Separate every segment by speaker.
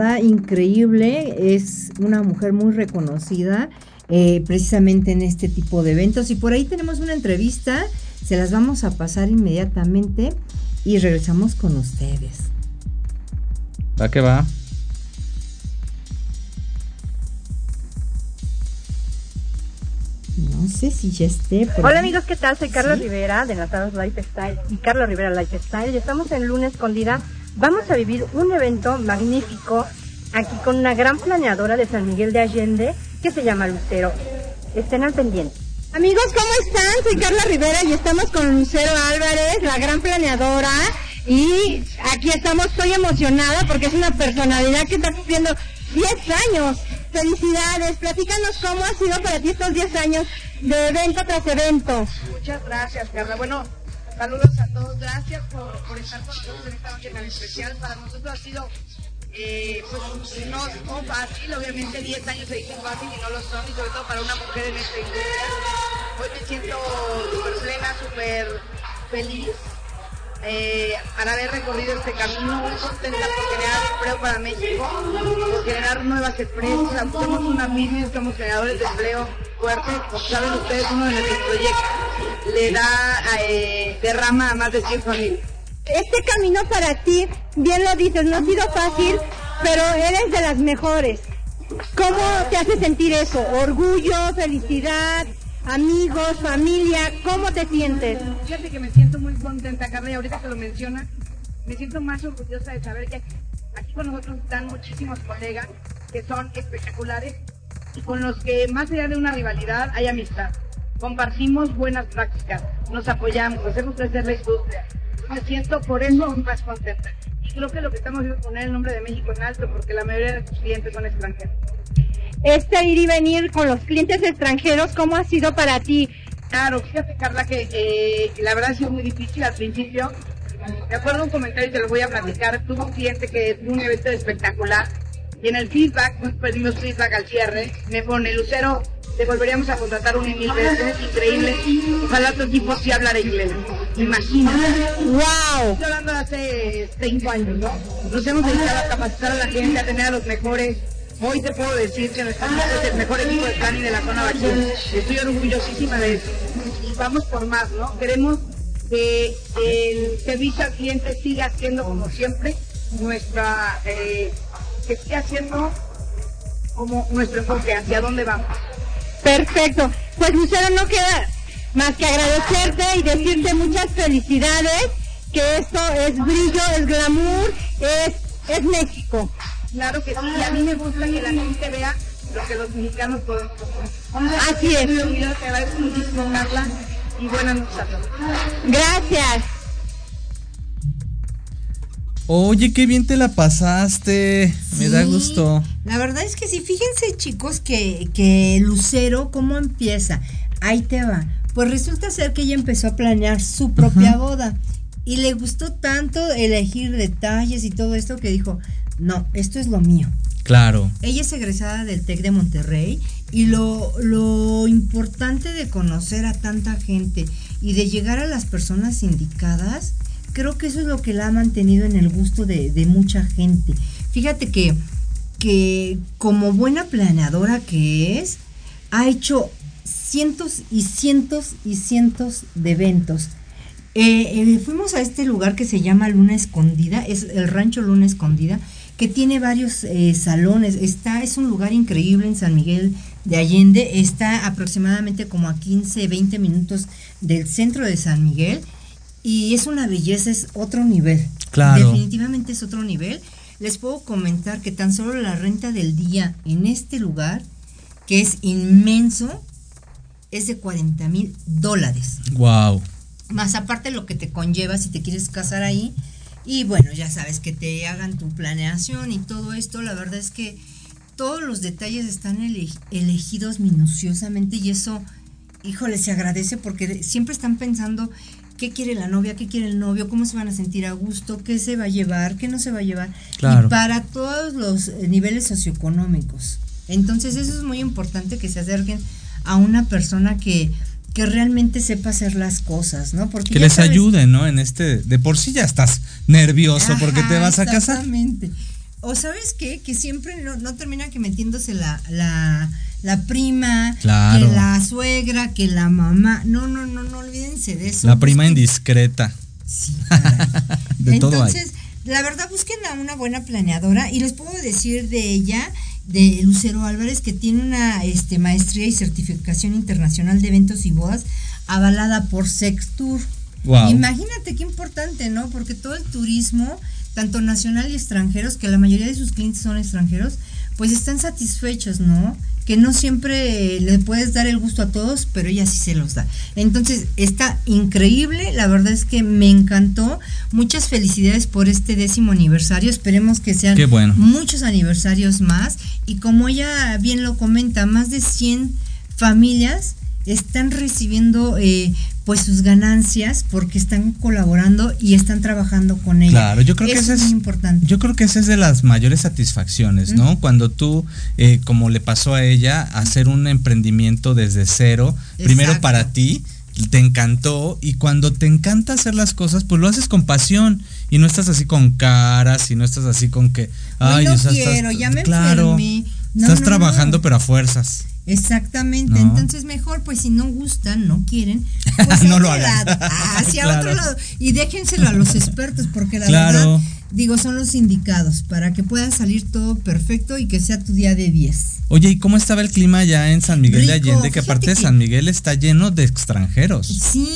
Speaker 1: verdad, increíble. Es una mujer muy reconocida eh, precisamente en este tipo de eventos. Y por ahí tenemos una entrevista, se las vamos a pasar inmediatamente y regresamos con ustedes.
Speaker 2: ¿Va que va?
Speaker 1: No sé si ya esté.
Speaker 3: Hola amigos, ¿qué tal? Soy Carlos Rivera de Nazaros Lifestyle y Carlos Rivera Lifestyle y estamos en Luna Escondida. Vamos a vivir un evento magnífico aquí con una gran planeadora de San Miguel de Allende que se llama Lucero. Estén al pendiente.
Speaker 4: Amigos, ¿cómo están? Soy Carla Rivera y estamos con Lucero Álvarez, la gran planeadora. Y aquí estamos, estoy emocionada porque es una personalidad que está cumpliendo 10 años. Felicidades, platícanos cómo ha sido para ti estos 10 años de evento tras evento.
Speaker 5: Muchas gracias, Carla. Bueno, saludos a todos. Gracias por, por estar con nosotros en esta noche tan especial. Para nosotros ha sido eh, pues no fácil, obviamente 10 años se dicen fácil y no lo son, y sobre todo para una mujer en esta industria. Hoy me siento súper plena, súper feliz eh, al haber recorrido este camino, muy contenta por generar empleo para México, por generar nuevas empresas. Somos una pyme, somos generadores de empleo fuerte. Como saben ustedes, uno de nuestros proyectos le da, eh, derrama a más de 100 familias.
Speaker 4: Este camino para ti, bien lo dices, no ha sido fácil, pero eres de las mejores. ¿Cómo te hace sentir eso? ¿Orgullo, felicidad, amigos, familia? ¿Cómo te sientes?
Speaker 5: Fíjate que me siento muy contenta, Carla, y ahorita que lo menciona, me siento más orgullosa de saber que aquí con nosotros están muchísimos colegas que son espectaculares y con los que más allá de una rivalidad hay amistad. Compartimos buenas prácticas, nos apoyamos, hacemos crecer la industria me siento por eso más contenta. Y creo que lo que estamos haciendo es poner el nombre de México en alto porque la mayoría de nuestros clientes son extranjeros.
Speaker 4: Este ir y venir con los clientes extranjeros, ¿cómo ha sido para ti?
Speaker 5: Claro, fíjate Carla que eh, la verdad ha sido muy difícil al principio. Me acuerdo un comentario y te lo voy a platicar. Tuve un cliente que tuvo un evento espectacular y en el feedback, pues pedimos feedback al cierre, me pone Lucero, te volveríamos a contratar un mil veces, increíble. Ojalá tu equipo sí hablara inglés. Imagínate.
Speaker 4: ¡Wow!
Speaker 5: Estoy hablando de hace cinco años, ¿no? Nos hemos dedicado a capacitar a la gente, a tener a los mejores. Hoy te puedo decir que nuestro equipo es el mejor equipo de planning de la zona vacía. Estoy orgullosísima de eso. Y vamos por más, ¿no? Queremos que el servicio al cliente siga siendo como siempre nuestra, eh, que siga haciendo como nuestro enfoque, hacia dónde vamos.
Speaker 4: Perfecto. Pues Lucero, no queda más que agradecerte y decirte muchas felicidades, que esto es brillo, es glamour, es, es México.
Speaker 5: Claro que sí, y a mí me gusta que la gente vea lo que los mexicanos podemos hacer.
Speaker 4: Así es.
Speaker 5: Te agradezco muchísimo, Carla, y buenas noches a todos.
Speaker 4: Gracias.
Speaker 2: Oye, qué bien te la pasaste. Me da
Speaker 1: Sí,
Speaker 2: gusto.
Speaker 1: La verdad es que sí, fíjense chicos que, que Lucero, ¿cómo empieza? Ahí te va. Pues resulta ser que ella empezó a planear su propia boda y le gustó tanto elegir detalles y todo esto que dijo, no, esto es lo mío.
Speaker 2: Claro.
Speaker 1: Ella es egresada del TEC de Monterrey y lo, lo importante de conocer a tanta gente y de llegar a las personas indicadas, creo que eso es lo que la ha mantenido en el gusto de, de mucha gente. Fíjate que, que como buena planeadora que es, ha hecho cientos y cientos y cientos de eventos. Eh, eh, fuimos a este lugar que se llama Luna Escondida, es el rancho Luna Escondida, que tiene varios eh, salones. Está, es un lugar increíble en San Miguel de Allende, está aproximadamente como a 15, 20 minutos del centro de San Miguel y es una belleza, es otro nivel.
Speaker 2: Claro.
Speaker 1: Definitivamente es otro nivel. Les puedo comentar que tan solo la renta del día en este lugar, que es inmenso, es de 40 mil dólares
Speaker 2: Wow.
Speaker 1: más aparte lo que te conlleva si te quieres casar ahí. Y bueno, ya sabes que te hagan tu planeación y todo esto. La verdad es que todos los detalles están ele- elegidos minuciosamente y eso, híjole, se agradece porque siempre están pensando qué quiere la novia, qué quiere el novio, cómo se van a sentir a gusto, qué se va a llevar, qué no se va a llevar.
Speaker 2: Claro.
Speaker 1: Y para todos los eh, niveles socioeconómicos. Entonces eso es muy importante que se acerquen a una persona que, que realmente sepa hacer las cosas, ¿no? Porque
Speaker 2: Que les
Speaker 1: sabes-
Speaker 2: ayude, ¿no? En este, de por sí ya estás nervioso porque te vas a casar.
Speaker 1: Exactamente. O sabes qué, que siempre no, no termina que metiéndose la, la, la prima,
Speaker 2: Claro.
Speaker 1: que la suegra, que la mamá. No, no, no, no olvídense de eso.
Speaker 2: La prima
Speaker 1: Busquen-
Speaker 2: indiscreta.
Speaker 1: Sí.
Speaker 2: De todo hay.
Speaker 1: Entonces, la verdad, busquen a una buena planeadora y les puedo decir de ella, de Lucero Álvarez, que tiene una este, maestría y certificación internacional de eventos y bodas avalada por Sextur.
Speaker 2: Wow.
Speaker 1: Imagínate qué importante, ¿no? Porque todo el turismo, tanto nacional y extranjeros, que la mayoría de sus clientes son extranjeros, pues están satisfechos, ¿no? Que no siempre le puedes dar el gusto a todos, pero ella sí se los da. Entonces, está increíble, la verdad es que me encantó. Muchas felicidades por este décimo aniversario. Esperemos que sean
Speaker 2: bueno.
Speaker 1: muchos aniversarios más. Y como ella bien lo comenta, más de 100 familias están recibiendo eh, pues sus ganancias porque están colaborando y están trabajando con ella.
Speaker 2: Claro, yo creo que
Speaker 1: Eso
Speaker 2: ese es
Speaker 1: muy importante.
Speaker 2: Yo creo que esa es de las mayores satisfacciones, ¿no? Cuando tú, eh, como le pasó a ella, hacer un emprendimiento desde cero, primero para ti, te encantó y cuando te encanta hacer las cosas, pues lo haces con pasión y no estás así con caras y no estás así con que,
Speaker 1: Hoy no
Speaker 2: o sea,
Speaker 1: quiero, ya me
Speaker 2: claro,
Speaker 1: enfermé. No,
Speaker 2: estás
Speaker 1: no,
Speaker 2: trabajando
Speaker 1: no.
Speaker 2: pero a fuerzas.
Speaker 1: Exactamente,
Speaker 2: No.
Speaker 1: entonces mejor pues si no gustan, no quieren, pues
Speaker 2: No lo hagan.
Speaker 1: hacia
Speaker 2: Claro.
Speaker 1: otro lado y déjenselo a los expertos porque la
Speaker 2: Claro.
Speaker 1: verdad digo son los indicados para que pueda salir todo perfecto y que sea tu día de 10.
Speaker 2: Oye, ¿y cómo estaba el clima ya en San Miguel de
Speaker 1: Rico,
Speaker 2: Allende? Que aparte de San Miguel está lleno de extranjeros.
Speaker 1: Sí,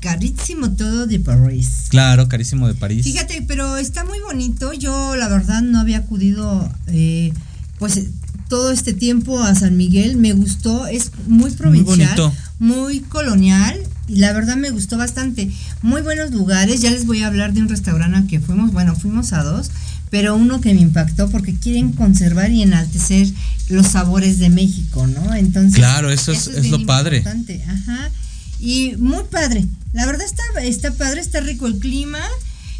Speaker 1: carísimo todo de París.
Speaker 2: Claro, carísimo de París.
Speaker 1: Fíjate, pero está muy bonito. Yo, la verdad, no había acudido, eh, pues, todo este tiempo a San Miguel. Me gustó, es muy provincial, muy colonial. Y la verdad me gustó bastante. Muy buenos lugares. Ya les voy a hablar de un restaurante al que fuimos. Bueno, fuimos a dos. Pero uno que me impactó porque quieren conservar y enaltecer los sabores de México, ¿no? Entonces.
Speaker 2: Claro, eso es- lo padre.
Speaker 1: importante. Ajá. Y muy padre. La verdad está, está padre, está rico el clima.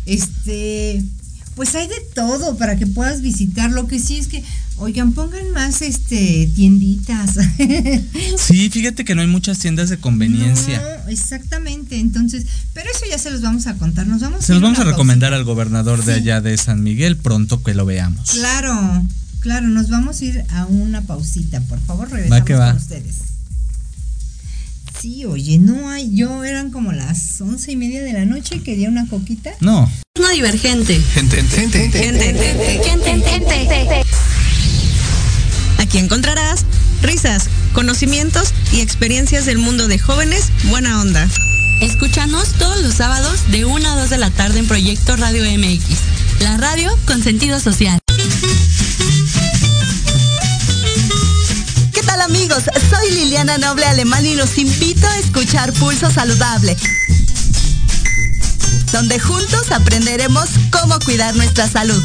Speaker 1: Este, pues hay de todo para que puedas visitar. Lo que sí es que, oigan, pongan más este tienditas.
Speaker 2: Sí, fíjate que no hay muchas tiendas de conveniencia.
Speaker 1: No, exactamente. Entonces, pero eso ya se los vamos a contar. Nos vamos
Speaker 2: Se los vamos a recomendar al gobernador de
Speaker 1: Sí.
Speaker 2: allá de San Miguel pronto que lo veamos.
Speaker 1: Claro, claro, nos vamos a ir a una pausita. Por favor, regresamos
Speaker 2: Va que va.
Speaker 1: con ustedes. Sí, oye, no hay, yo eran como las once y media de la noche y quería una coquita.
Speaker 2: No,
Speaker 6: No divergente.
Speaker 7: Gente, gente, gente.
Speaker 6: Gente, gente, gente. Aquí encontrarás risas, conocimientos y experiencias del mundo de jóvenes buena onda. Escúchanos todos los sábados de 1 a 2 de la tarde en Proyecto Radio MX, la radio con sentido social.
Speaker 8: ¿Qué tal amigos? Soy Liliana Noble Alemán y los invito a escuchar Pulso Saludable, donde juntos aprenderemos cómo cuidar nuestra salud.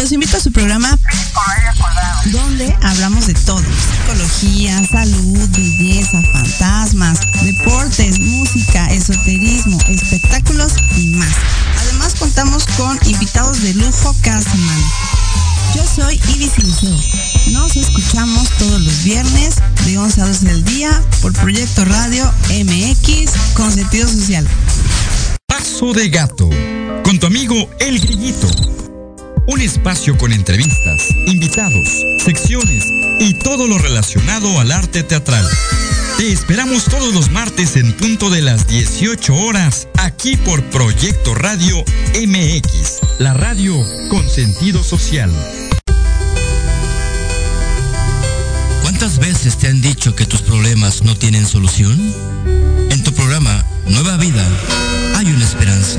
Speaker 9: los invito a su programa donde hablamos de todo, psicología, salud, belleza, fantasmas, deportes, música, esoterismo, espectáculos y más. Además contamos con invitados de lujo cada semana. Yo soy Ibis Liceo. Nos escuchamos todos los viernes de 11 a 12 del día por Proyecto Radio MX con sentido social.
Speaker 7: Paso de gato. Con tu amigo El Grillito. Un espacio con entrevistas, invitados, secciones y todo lo relacionado al arte teatral. Te esperamos todos los martes en punto de las 18 horas, aquí por Proyecto Radio MX, la radio con sentido social.
Speaker 10: ¿Cuántas veces te han dicho que tus problemas no tienen solución? En tu programa Nueva Vida hay una esperanza.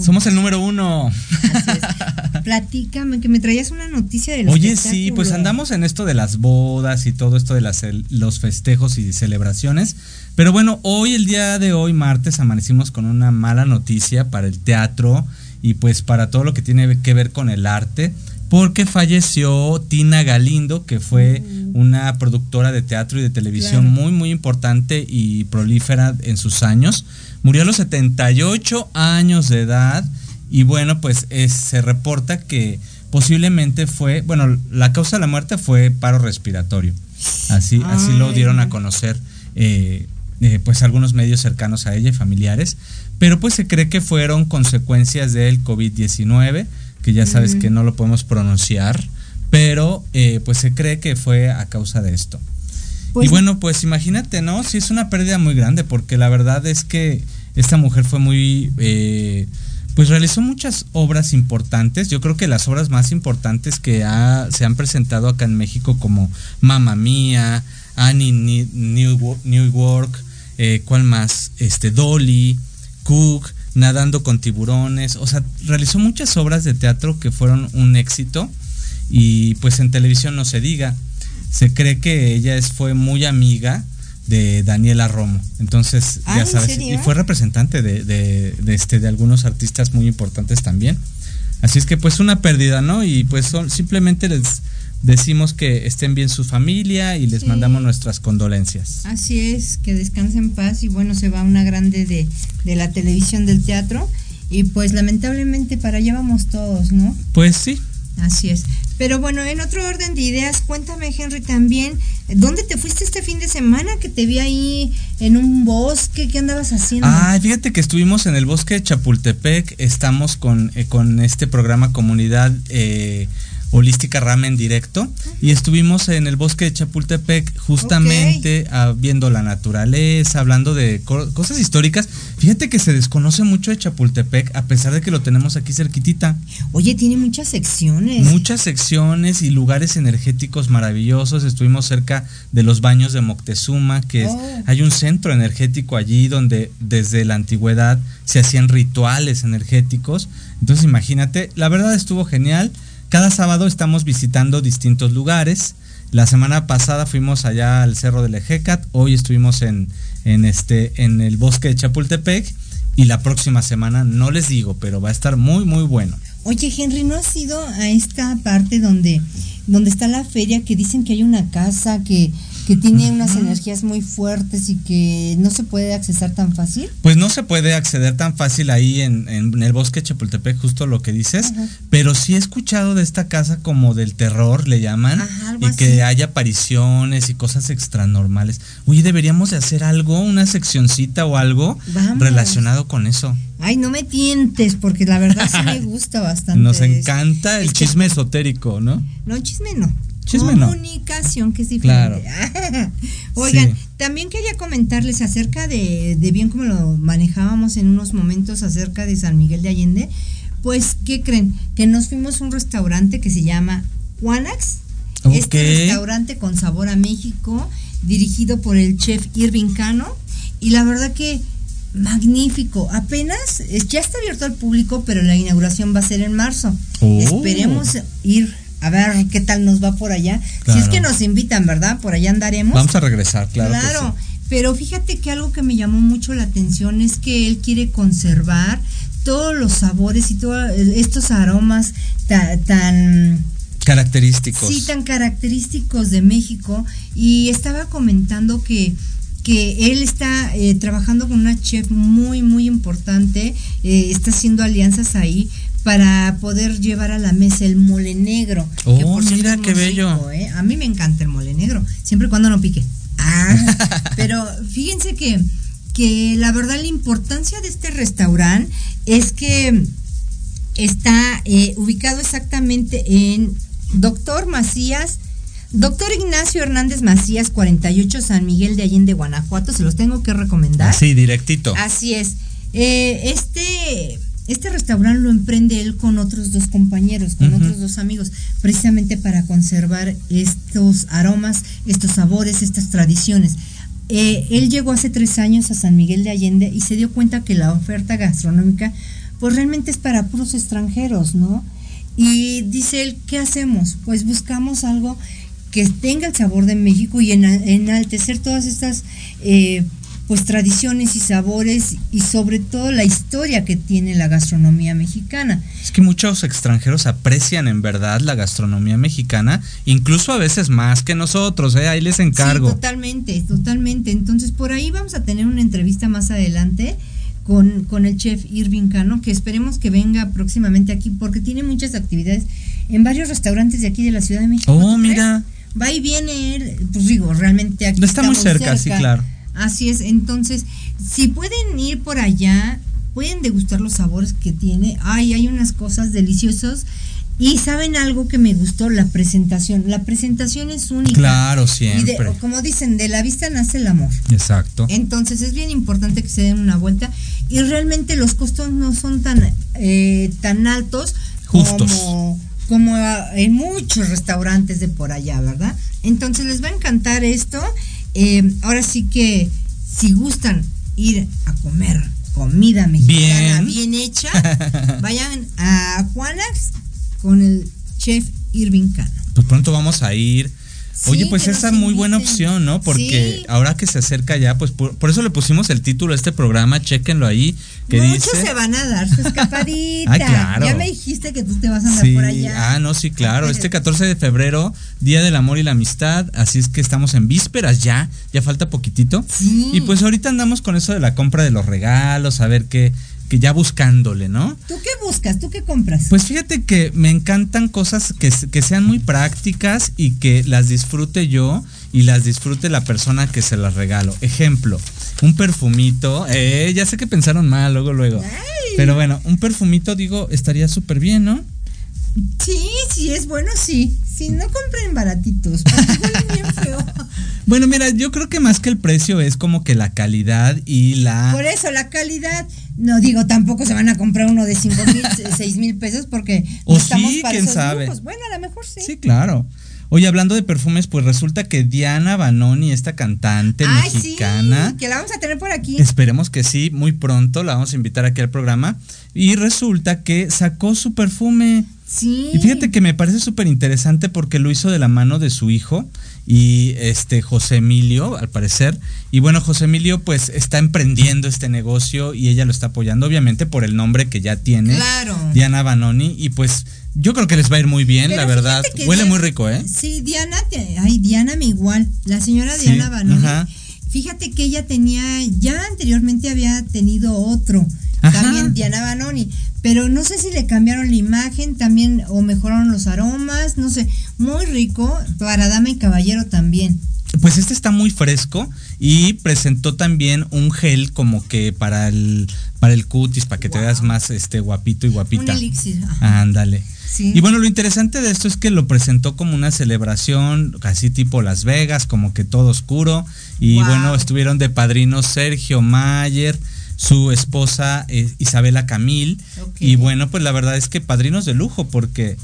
Speaker 1: Somos el número uno. Así es. Platícame, que me traías una noticia del
Speaker 2: Oye, sí, pues andamos en esto de las bodas y todo esto de las, los festejos y celebraciones. Pero bueno, hoy, el día de hoy, martes, amanecimos con una mala noticia para el teatro y pues para todo lo que tiene que ver con el arte porque falleció Tina Galindo, que fue mm. una productora de teatro y de televisión muy, muy importante y prolífera en sus años. Murió a los 78 años de edad y bueno, pues se reporta que posiblemente fue, bueno, la causa de la muerte fue paro respiratorio. Así, así lo dieron a conocer eh, eh, pues algunos medios cercanos a ella y familiares, pero pues se cree que fueron consecuencias del COVID-19 que ya sabes que no lo podemos pronunciar, pero eh, pues se cree que fue a causa de esto. Pues y bueno, pues imagínate, ¿no? Sí es una pérdida muy grande, porque la verdad es que esta mujer fue muy... Eh, pues realizó muchas obras importantes. Yo creo que las obras más importantes que se han presentado acá en México como Mamma Mía, Annie New, New York, eh, ¿cuál más? Este Dolly, Cook, nadando con tiburones, o sea, realizó muchas obras de teatro que fueron un éxito y pues en televisión no se diga. Se cree que ella es, fue muy amiga de Daniela Romo. Entonces, ya ah, sabes, y fue representante de, de, este, de algunos artistas muy importantes también. Así es que pues una pérdida, ¿no? Y pues son, simplemente les decimos que estén bien su familia y les mandamos nuestras condolencias.
Speaker 1: Así es, que descansen en paz y bueno, se va una grande de, de la televisión del teatro y pues lamentablemente para allá vamos todos, ¿no?
Speaker 2: Pues sí.
Speaker 1: Así es. Pero bueno, en otro orden de ideas, cuéntame Henry también, ¿dónde te fuiste este fin de semana que te vi ahí en un bosque? ¿Qué andabas haciendo?
Speaker 2: Ah, fíjate que estuvimos en el bosque de Chapultepec, estamos con, eh, con este programa Comunidad eh, Holística Ramen Directo y estuvimos en el bosque de Chapultepec justamente ah, viendo la naturaleza, hablando de cosas históricas. Fíjate que se desconoce mucho de Chapultepec a pesar de que lo tenemos aquí cerquitita.
Speaker 1: Oye, tiene muchas secciones.
Speaker 2: Muchas secciones y lugares energéticos maravillosos. Estuvimos cerca de los baños de Moctezuma, que oh. hay un centro energético allí donde desde la antigüedad se hacían rituales energéticos. Entonces imagínate, la verdad estuvo genial. Cada sábado estamos visitando distintos lugares. La semana pasada fuimos allá al Cerro del Ejecat, hoy estuvimos en, en, este, en el bosque de Chapultepec y la próxima semana no les digo, pero va a estar muy, muy bueno.
Speaker 1: Oye, Henry, ¿no has ido a esta parte donde, donde está la feria que dicen que hay una casa que que tiene unas energías muy fuertes y que no se puede accesar tan fácil?
Speaker 2: Pues no se puede acceder tan fácil ahí en, el bosque de Chapultepec, justo lo que dices, pero sí he escuchado de esta casa como del terror, le llaman, y que hay apariciones y cosas extranormales. Oye, deberíamos de hacer algo, una seccioncita o algo relacionado con eso.
Speaker 1: Ay, no me tientes, porque la verdad sí me gusta bastante.
Speaker 2: Nos encanta el chisme esotérico, ¿no?
Speaker 1: No, chisme no comunicación, que es diferente. Oigan, también quería comentarles acerca de, de bien como lo manejábamos en unos momentos acerca de San Miguel de Allende. Pues, ¿qué creen? Que nos fuimos a un restaurante que se llama Juanax. Este restaurante con sabor a México, dirigido por el chef Irving Cano. Y la verdad que magnífico. Apenas ya está abierto al público, pero la inauguración va a ser en marzo. Oh. Esperemos ir a ver qué tal nos va por allá. Si es que nos invitan, ¿verdad? Por allá andaremos.
Speaker 2: Vamos a regresar, claro.
Speaker 1: Claro, pero fíjate que algo que me llamó mucho la atención es que él quiere conservar todos los sabores y todos estos aromas tan,
Speaker 2: característicos.
Speaker 1: Sí, tan característicos de México. Y estaba comentando que que él está eh, trabajando con una chef muy, muy importante, eh, está haciendo alianzas ahí para poder llevar a la mesa el mole negro.
Speaker 2: Oh, mira qué bello.
Speaker 1: ¿eh? A mí me encanta el mole negro, siempre y cuando no pique. Ah, pero fíjense que, que la verdad la importancia de este restaurante es que está eh, ubicado exactamente en Doctor Macías, Doctor Ignacio Hernández Macías, 48 San Miguel de Allende, Guanajuato, se los tengo que recomendar.
Speaker 2: Sí, directito.
Speaker 1: Así es. Eh, este este restaurante lo emprende él con otros dos compañeros, con otros dos amigos, precisamente para conservar estos aromas, estos sabores, estas tradiciones. eh, él llegó hace tres años a San Miguel de Allende y se dio cuenta que la oferta gastronómica pues realmente es para puros extranjeros, ¿no? Y dice él, ¿qué hacemos? Pues buscamos algo que tenga el sabor de México y enaltecer todas estas eh, pues tradiciones y sabores y sobre todo la historia que tiene la gastronomía mexicana.
Speaker 2: Es que muchos extranjeros aprecian en verdad la gastronomía mexicana, incluso a veces más que nosotros, ¿eh? ahí les encargo.
Speaker 1: Sí, totalmente, totalmente. Entonces por ahí vamos a tener una entrevista más adelante. Con, con el chef Irving Cano, que esperemos que venga próximamente aquí, porque tiene muchas actividades en varios restaurantes de aquí de la Ciudad de México.
Speaker 2: Oh, mira.
Speaker 1: Va y viene él, pues digo, realmente aquí.
Speaker 2: Está muy cerca, sí, claro.
Speaker 1: Así es, entonces, si pueden ir por allá, pueden degustar los sabores que tiene. Ay, hay unas cosas deliciosas. Y saben algo que me gustó, la presentación. La presentación es única.
Speaker 2: Claro, siempre.
Speaker 1: Y como dicen, de la vista nace el amor.
Speaker 2: Exacto.
Speaker 1: Entonces es bien importante que se den una vuelta. Y realmente los costos no son tan, eh, tan altos
Speaker 2: Justos.
Speaker 1: como como en muchos restaurantes de por allá, ¿verdad? Entonces les va a encantar esto eh, ahora sí que si gustan ir a comer comida mexicana bien, hecha, vayan a Juanax con el chef Irving Cano.
Speaker 2: Pues pronto vamos a ir Oye, pues esa es muy buena opción, ¿no? Porque ahora que se acerca ya, pues por, eso le pusimos el título a este programa, chequenlo ahí. Que
Speaker 1: Muchos se van a dar su escapadita.
Speaker 2: ah, claro.
Speaker 1: Ya me dijiste que tú te vas a andar por allá.
Speaker 2: Ah, no, sí, claro. Este 14 de febrero, Día del Amor y la Amistad, así es que estamos en vísperas ya, ya falta poquitito.
Speaker 1: Sí.
Speaker 2: Y pues ahorita andamos con eso de la compra de los regalos, a ver qué que ya buscándole, ¿no?
Speaker 1: ¿Tú qué buscas? ¿Tú qué compras?
Speaker 2: Pues fíjate que me encantan cosas que, que sean muy prácticas y que las disfrute yo y las disfrute la persona que se las regalo. Ejemplo, un perfumito. Eh, ya sé que pensaron mal, luego, luego. Pero bueno, un perfumito, digo, estaría súper bien, ¿no?
Speaker 1: Sí, sí, es bueno, sí. Si no compren baratitos, bien feo.
Speaker 2: Bueno, mira, yo creo que más que el precio es como que la calidad y la...
Speaker 1: Por eso, la calidad. No digo, tampoco se van a comprar uno de 5 mil, 6 mil pesos porque...
Speaker 2: O sí, quién sabe.
Speaker 1: Bueno, a lo mejor sí.
Speaker 2: Sí, claro. Oye, hablando de perfumes, pues resulta que Diana Banoni, esta cantante mexicana.
Speaker 1: Sí, que la vamos a tener por aquí.
Speaker 2: Esperemos que sí, muy pronto la vamos a invitar aquí al programa. Y resulta que sacó su perfume.
Speaker 1: Sí.
Speaker 2: Y fíjate que me parece súper interesante porque lo hizo de la mano de su hijo y este José Emilio, al parecer. Y bueno, José Emilio pues está emprendiendo este negocio y ella lo está apoyando, obviamente, por el nombre que ya tiene.
Speaker 1: Claro.
Speaker 2: Diana Banoni. Y pues yo creo que les va a ir muy bien, la verdad. Huele muy rico, ¿eh?
Speaker 1: Sí, Diana, ay, Diana me igual. La señora Diana Banoni. Fíjate que ella tenía, ya anteriormente había tenido otro, también Diana Banoni, pero no sé si le cambiaron la imagen también o mejoraron los aromas, no sé, muy rico para dama y caballero también.
Speaker 2: Pues este está muy fresco y presentó también un gel como que para el para el cutis, para que te veas más este guapito y guapita.
Speaker 1: Un elixir.
Speaker 2: Ándale. Y bueno, lo interesante de esto es que lo presentó como una celebración, casi tipo Las Vegas, como que todo oscuro. Y bueno, estuvieron de padrinos Sergio Mayer, su esposa eh, Isabela Camil. Y bueno, pues la verdad es que padrinos de lujo, porque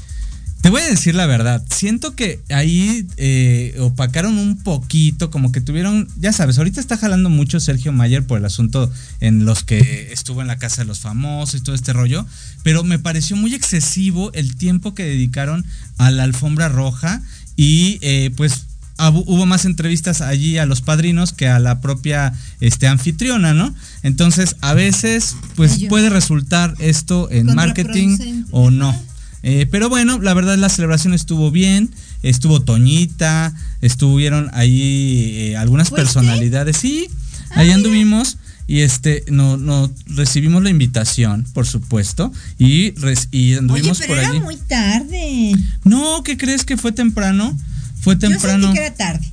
Speaker 2: te voy a decir la verdad, siento que ahí eh, opacaron un poquito, como que tuvieron, ya sabes, ahorita está jalando mucho Sergio Mayer por el asunto en los que estuvo en la casa de los famosos y todo este rollo, pero me pareció muy excesivo el tiempo que dedicaron a la alfombra roja y eh, pues hubo más entrevistas allí a los padrinos que a la propia este, anfitriona, ¿no? Entonces, a veces, pues puede resultar esto en marketing o no. Eh, pero bueno, la verdad la celebración estuvo bien, estuvo Toñita, estuvieron ahí eh, algunas personalidades, sí, ahí anduvimos y este no, no recibimos la invitación, por supuesto, y, y anduvimos
Speaker 1: Oye, pero
Speaker 2: por
Speaker 1: era
Speaker 2: allí.
Speaker 1: muy tarde.
Speaker 2: No, ¿qué crees que fue temprano? Fue temprano.
Speaker 1: Yo sentí que era tarde.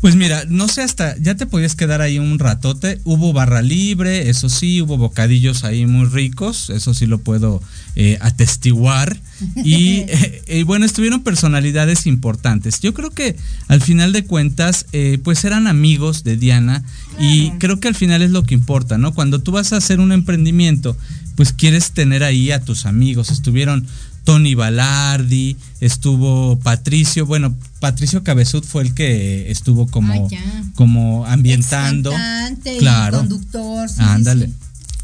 Speaker 2: Pues mira, no sé hasta, ya te podías quedar ahí un ratote. Hubo barra libre, eso sí, hubo bocadillos ahí muy ricos, eso sí lo puedo eh, atestiguar. Y, eh, y, bueno, estuvieron personalidades importantes. Yo creo que al final de cuentas, eh, pues eran amigos de Diana y creo que al final es lo que importa, ¿no? Cuando tú vas a hacer un emprendimiento, pues quieres tener ahí a tus amigos. Estuvieron Tony Balardi, estuvo Patricio, bueno, Patricio Cabezud fue el que estuvo como, como ambientando. claro.
Speaker 1: conductor.
Speaker 2: Ándale.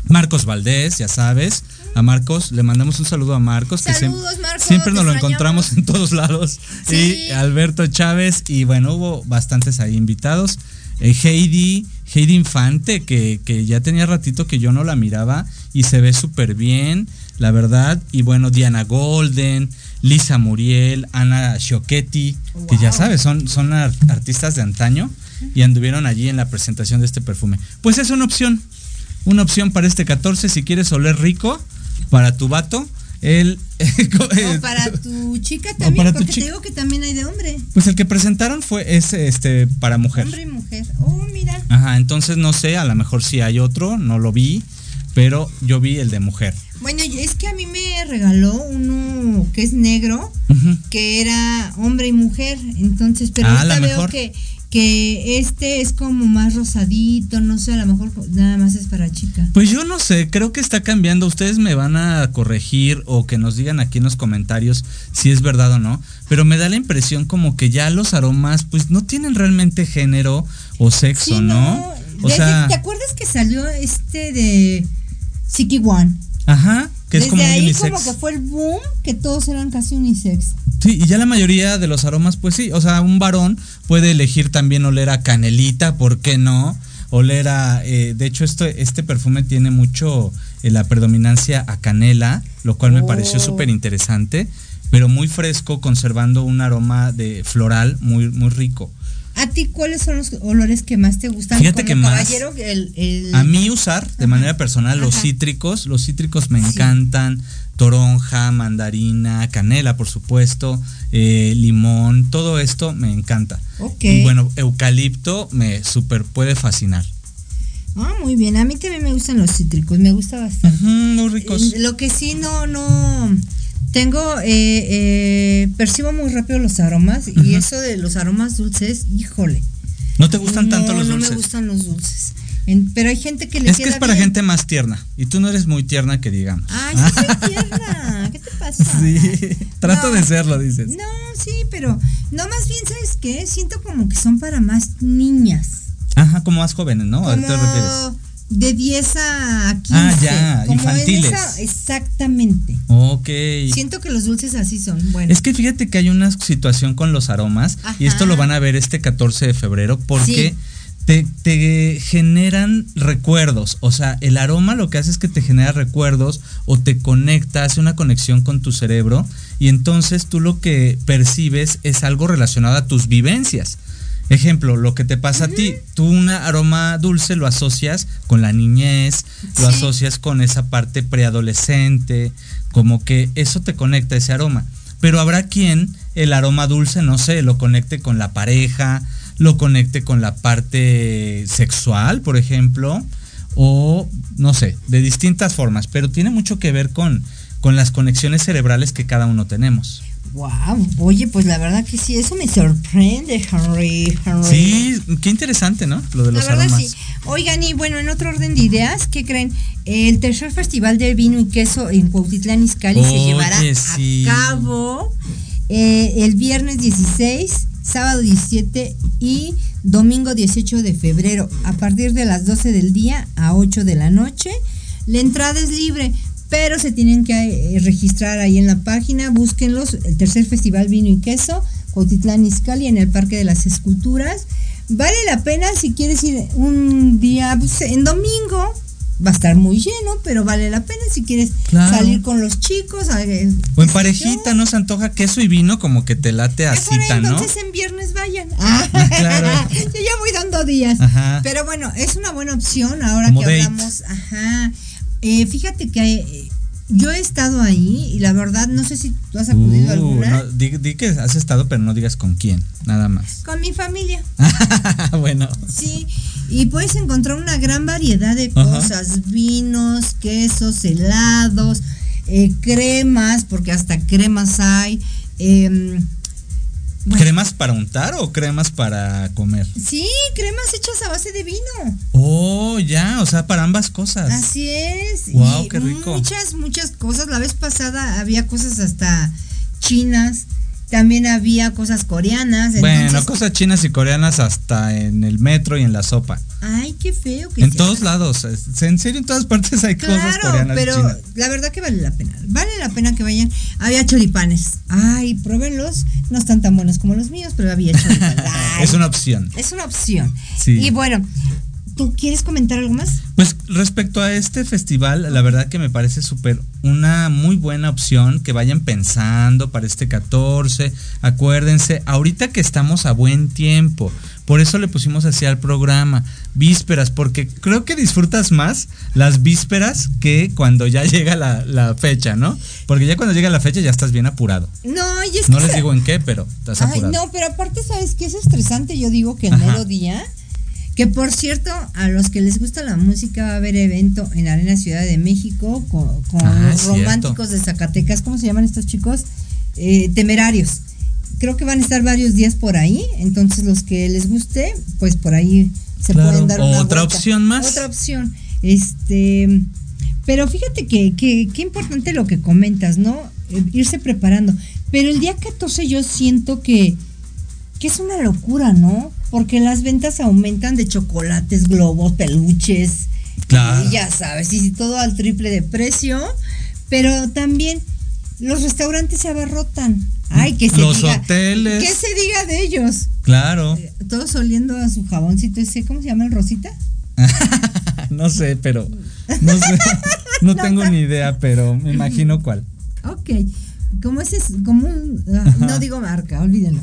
Speaker 2: Marcos Valdés, ya sabes. A Marcos, le mandamos un saludo a Marcos,
Speaker 1: que siempre,
Speaker 2: siempre nos lo encontramos en todos lados. Y Alberto Chávez, y bueno, hubo bastantes ahí invitados. Eh, Heidi, Heidi Infante, que, que, ya tenía ratito que yo no la miraba y se ve súper bien, la verdad. Y bueno, Diana Golden, Lisa Muriel, Ana Sciochetti, que ya sabes, son, son artistas de antaño y anduvieron allí en la presentación de este perfume. Pues es una opción, una opción para este 14 si quieres oler rico para tu vato. El,
Speaker 1: o para tu chica también, para porque te digo que también hay de hombre.
Speaker 2: Pues el que presentaron fue ese este para mujer.
Speaker 1: Hombre y mujer. Oh, mira.
Speaker 2: Ajá, entonces no sé, a lo mejor sí hay otro, no lo vi, pero yo vi el de mujer.
Speaker 1: Bueno, es que a mí me regaló uno que es negro, que era hombre y mujer, entonces, pero
Speaker 2: ah,
Speaker 1: ahorita
Speaker 2: veo
Speaker 1: que que este es como más rosadito, no sé, a lo mejor nada más es para chica.
Speaker 2: Pues yo no sé, creo que está cambiando. Ustedes me van a corregir o que nos digan aquí en los comentarios si es verdad o no, pero me da la impresión como que ya los aromas pues no tienen realmente género o sexo, ¿no?
Speaker 1: O sea, ¿te acuerdas que salió este de Siki One?
Speaker 2: Ajá, que
Speaker 1: Desde
Speaker 2: es como
Speaker 1: ahí como que fue el boom que todos eran casi unisex.
Speaker 2: Sí, y ya la mayoría de los aromas, pues sí, o sea, un varón puede elegir también oler a canelita, ¿por qué no? Oler a, eh, de hecho, esto, este perfume tiene mucho eh, la predominancia a canela, lo cual me pareció oh. súper interesante, pero muy fresco, conservando un aroma de floral muy, muy rico.
Speaker 1: ¿A ti cuáles son los olores que más te gustan?
Speaker 2: Fíjate que más.
Speaker 1: El,
Speaker 2: A mí usar de manera personal los cítricos, los cítricos me encantan, toronja, mandarina, canela, por supuesto, eh, limón, todo esto me encanta.
Speaker 1: Ok.
Speaker 2: bueno, eucalipto me super puede fascinar.
Speaker 1: Ah, muy bien. A mí también me gustan los cítricos, me gusta bastante.
Speaker 2: muy ricos.
Speaker 1: Eh, lo que sí no, no tengo, eh, eh, percibo muy rápido los aromas y eso de los aromas dulces, híjole.
Speaker 2: ¿No te gustan tanto los dulces?
Speaker 1: No me gustan los dulces. pero hay gente que le
Speaker 2: Es que es para gente más tierna. Y tú no eres muy tierna que digamos.
Speaker 1: Ay, yo soy tierna. ¿Qué te pasa?
Speaker 2: Sí, trato de serlo, dices.
Speaker 1: No, sí, pero no más bien, ¿sabes qué? Siento como que son para más niñas.
Speaker 2: Ajá, como más jóvenes, ¿no? ¿A qué te refieres?
Speaker 1: De 10 a 15.
Speaker 2: Ah, ya, infantiles.
Speaker 1: exactamente.
Speaker 2: Ok.
Speaker 1: Siento que los dulces así son. Bueno.
Speaker 2: Es que fíjate que hay una situación con los aromas y esto lo van a ver este 14 de febrero porque te, te, generan recuerdos. O sea, el aroma lo que hace es que te genera recuerdos o te conecta, hace una conexión con tu cerebro y entonces tú lo que percibes es algo relacionado a tus vivencias. Ejemplo, lo que te pasa a ti, tú un aroma dulce lo asocias con la niñez, lo asocias con esa parte preadolescente, como que eso te conecta ese aroma. Pero habrá quien el aroma dulce, no sé, lo conecte con la pareja, lo conecte con la parte sexual, por ejemplo, o no sé, de distintas formas, pero tiene mucho que ver con, con las conexiones cerebrales que cada uno tenemos.
Speaker 1: Wow, oye, pues la verdad que sí, eso me sorprende, Henry.
Speaker 2: Sí, qué interesante, ¿no? Lo de los
Speaker 1: la verdad sí. Oigan, y bueno, en otro orden de ideas, ¿qué creen? El tercer festival de vino y queso en Cuautitlán Izcalli se llevará a cabo eh, el viernes 16, sábado 17 y domingo 18 de febrero, a partir de las 12 del día a 8 de la noche. La entrada es libre pero se tienen que eh, registrar ahí en la página, búsquenlos, el tercer festival Vino y Queso, Cuautitlán Izcalli, en el Parque de las Esculturas. Vale la pena si quieres ir un día, pues, en domingo, va a estar muy lleno, pero vale la pena si quieres salir con los chicos.
Speaker 2: o en parejita, ¿no? Se antoja queso y vino como que te late a cita, ¿no?
Speaker 1: Entonces en viernes vayan. Ah, claro. Yo ya voy dando días. Pero bueno, es una buena opción ahora que hablamos. Ajá. Eh, fíjate que eh, yo he estado ahí y la verdad no sé si tú has acudido a uh, alguna.
Speaker 2: di, que has estado, pero no digas con quién, nada más.
Speaker 1: Con mi familia.
Speaker 2: bueno.
Speaker 1: Sí, y puedes encontrar una gran variedad de cosas, vinos, quesos, helados, eh, cremas, porque hasta cremas hay. Em,
Speaker 2: ¿Cremas para untar o cremas para comer?
Speaker 1: Sí, cremas hechas a base de vino.
Speaker 2: Oh, ya, o sea, para ambas cosas.
Speaker 1: Así es.
Speaker 2: Wow,
Speaker 1: y
Speaker 2: qué rico.
Speaker 1: Muchas, muchas cosas. La vez pasada había cosas hasta chinas. También había cosas coreanas.
Speaker 2: Bueno,
Speaker 1: entonces-
Speaker 2: cosas chinas y coreanas hasta en el metro y en la sopa.
Speaker 1: Ay, qué feo que
Speaker 2: En
Speaker 1: sea.
Speaker 2: todos lados. En serio, en todas partes hay cosas coreanas
Speaker 1: pero
Speaker 2: chinas.
Speaker 1: la verdad que vale la pena. Vale la pena que vayan. Había choripanes. Ay, pruébenlos. No están tan buenos como los míos, pero había choripanes.
Speaker 2: Es una opción.
Speaker 1: es una opción.
Speaker 2: Sí.
Speaker 1: Y bueno, ¿tú quieres comentar algo más?
Speaker 2: Pues respecto a este festival, la verdad que me parece súper una muy buena opción que vayan pensando para este 14. Acuérdense, ahorita que estamos a buen tiempo, por eso le pusimos así al programa, vísperas, porque creo que disfrutas más las vísperas que cuando ya llega la, la fecha, ¿no? Porque ya cuando llega la fecha ya estás bien apurado.
Speaker 1: No, y es
Speaker 2: No
Speaker 1: que
Speaker 2: les digo en qué, pero estás
Speaker 1: Ay,
Speaker 2: apurado.
Speaker 1: no, pero aparte, ¿sabes qué es estresante? Yo digo que el mero día. Que por cierto, a los que les gusta la música va a haber evento en Arena Ciudad de México con, con
Speaker 2: Ah,
Speaker 1: los
Speaker 2: cierto.
Speaker 1: románticos de Zacatecas. ¿Cómo se llaman estos chicos? Eh, temerarios. Creo que van a estar varios días por ahí. Entonces, los que les guste, pues por ahí se
Speaker 2: Claro,
Speaker 1: pueden dar una
Speaker 2: otra
Speaker 1: vuelta.
Speaker 2: opción más.
Speaker 1: Otra opción. Este. Pero fíjate que, que, qué importante lo que comentas, ¿no? Eh, irse preparando. Pero el día 14 yo siento que, que es una locura, ¿no? Porque las ventas aumentan de chocolates, globos, peluches.
Speaker 2: Claro.
Speaker 1: Y ya sabes, y todo al triple de precio. Pero también los restaurantes se abarrotan. Ay, que se
Speaker 2: Los
Speaker 1: diga.
Speaker 2: hoteles.
Speaker 1: Que se diga de ellos.
Speaker 2: Claro.
Speaker 1: Todos oliendo a su jaboncito ese, ¿cómo se llama el Rosita?
Speaker 2: No sé, pero no sé. No tengo ni idea, pero me imagino cuál.
Speaker 1: Ok, como ese es como un, ah, no digo marca, olvídenlo.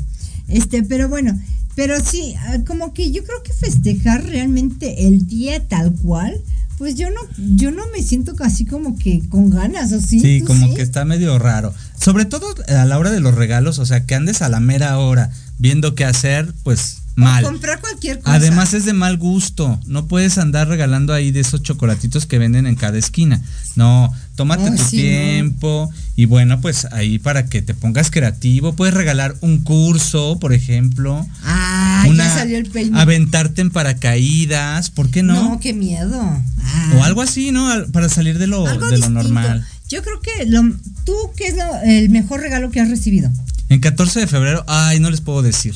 Speaker 1: Este, pero bueno, pero sí, ah, como que yo creo que festejar realmente el día tal cual, pues yo no, yo no me siento casi como que con ganas, ¿o sí?
Speaker 2: Sí,
Speaker 1: ¿Tú
Speaker 2: como
Speaker 1: sí?
Speaker 2: que está medio raro. Sobre todo a la hora de los regalos, o sea, que andes a la mera hora viendo qué hacer, pues mal.
Speaker 1: Comprar cualquier cosa.
Speaker 2: Además es de mal gusto. No puedes andar regalando ahí de esos chocolatitos que venden en cada esquina. No, tómate tu
Speaker 1: sí, no.
Speaker 2: tiempo y bueno, pues ahí para que te pongas creativo, puedes regalar un curso, por ejemplo.
Speaker 1: Ah, ya salió el peine.
Speaker 2: Aventarte en paracaídas, ¿por qué no?
Speaker 1: No, qué miedo. Ah.
Speaker 2: O algo así, ¿no? Para salir de lo,
Speaker 1: Algo
Speaker 2: de lo normal.
Speaker 1: Yo creo que lo, tú, ¿qué es lo- el mejor regalo que has recibido?
Speaker 2: En 14 de febrero, ay, no les puedo decir.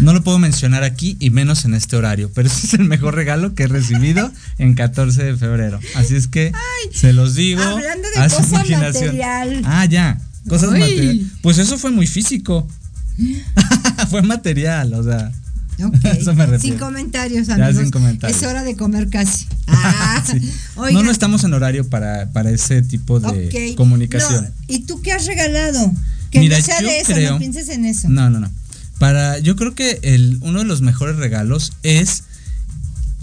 Speaker 2: No lo puedo mencionar aquí y menos en este horario, pero ese es el mejor regalo que he recibido en 14 de febrero. Así es que se los digo.
Speaker 1: hablando de
Speaker 2: a su
Speaker 1: cosa material.
Speaker 2: Ah, ya. Cosas materiales. Pues eso fue muy físico. fue material, o sea. Eso me
Speaker 1: sin comentarios,
Speaker 2: Ya,
Speaker 1: amigos.
Speaker 2: sin comentarios.
Speaker 1: Es hora de comer casi. Ah,
Speaker 2: Sí. No, no estamos en horario para, para ese tipo de comunicación.
Speaker 1: No, ¿Y tú qué has regalado? Que
Speaker 2: Mira,
Speaker 1: no sea
Speaker 2: yo
Speaker 1: de eso,
Speaker 2: creo-
Speaker 1: no pienses en eso.
Speaker 2: No, no, no. Para, yo creo que el, uno de los mejores regalos es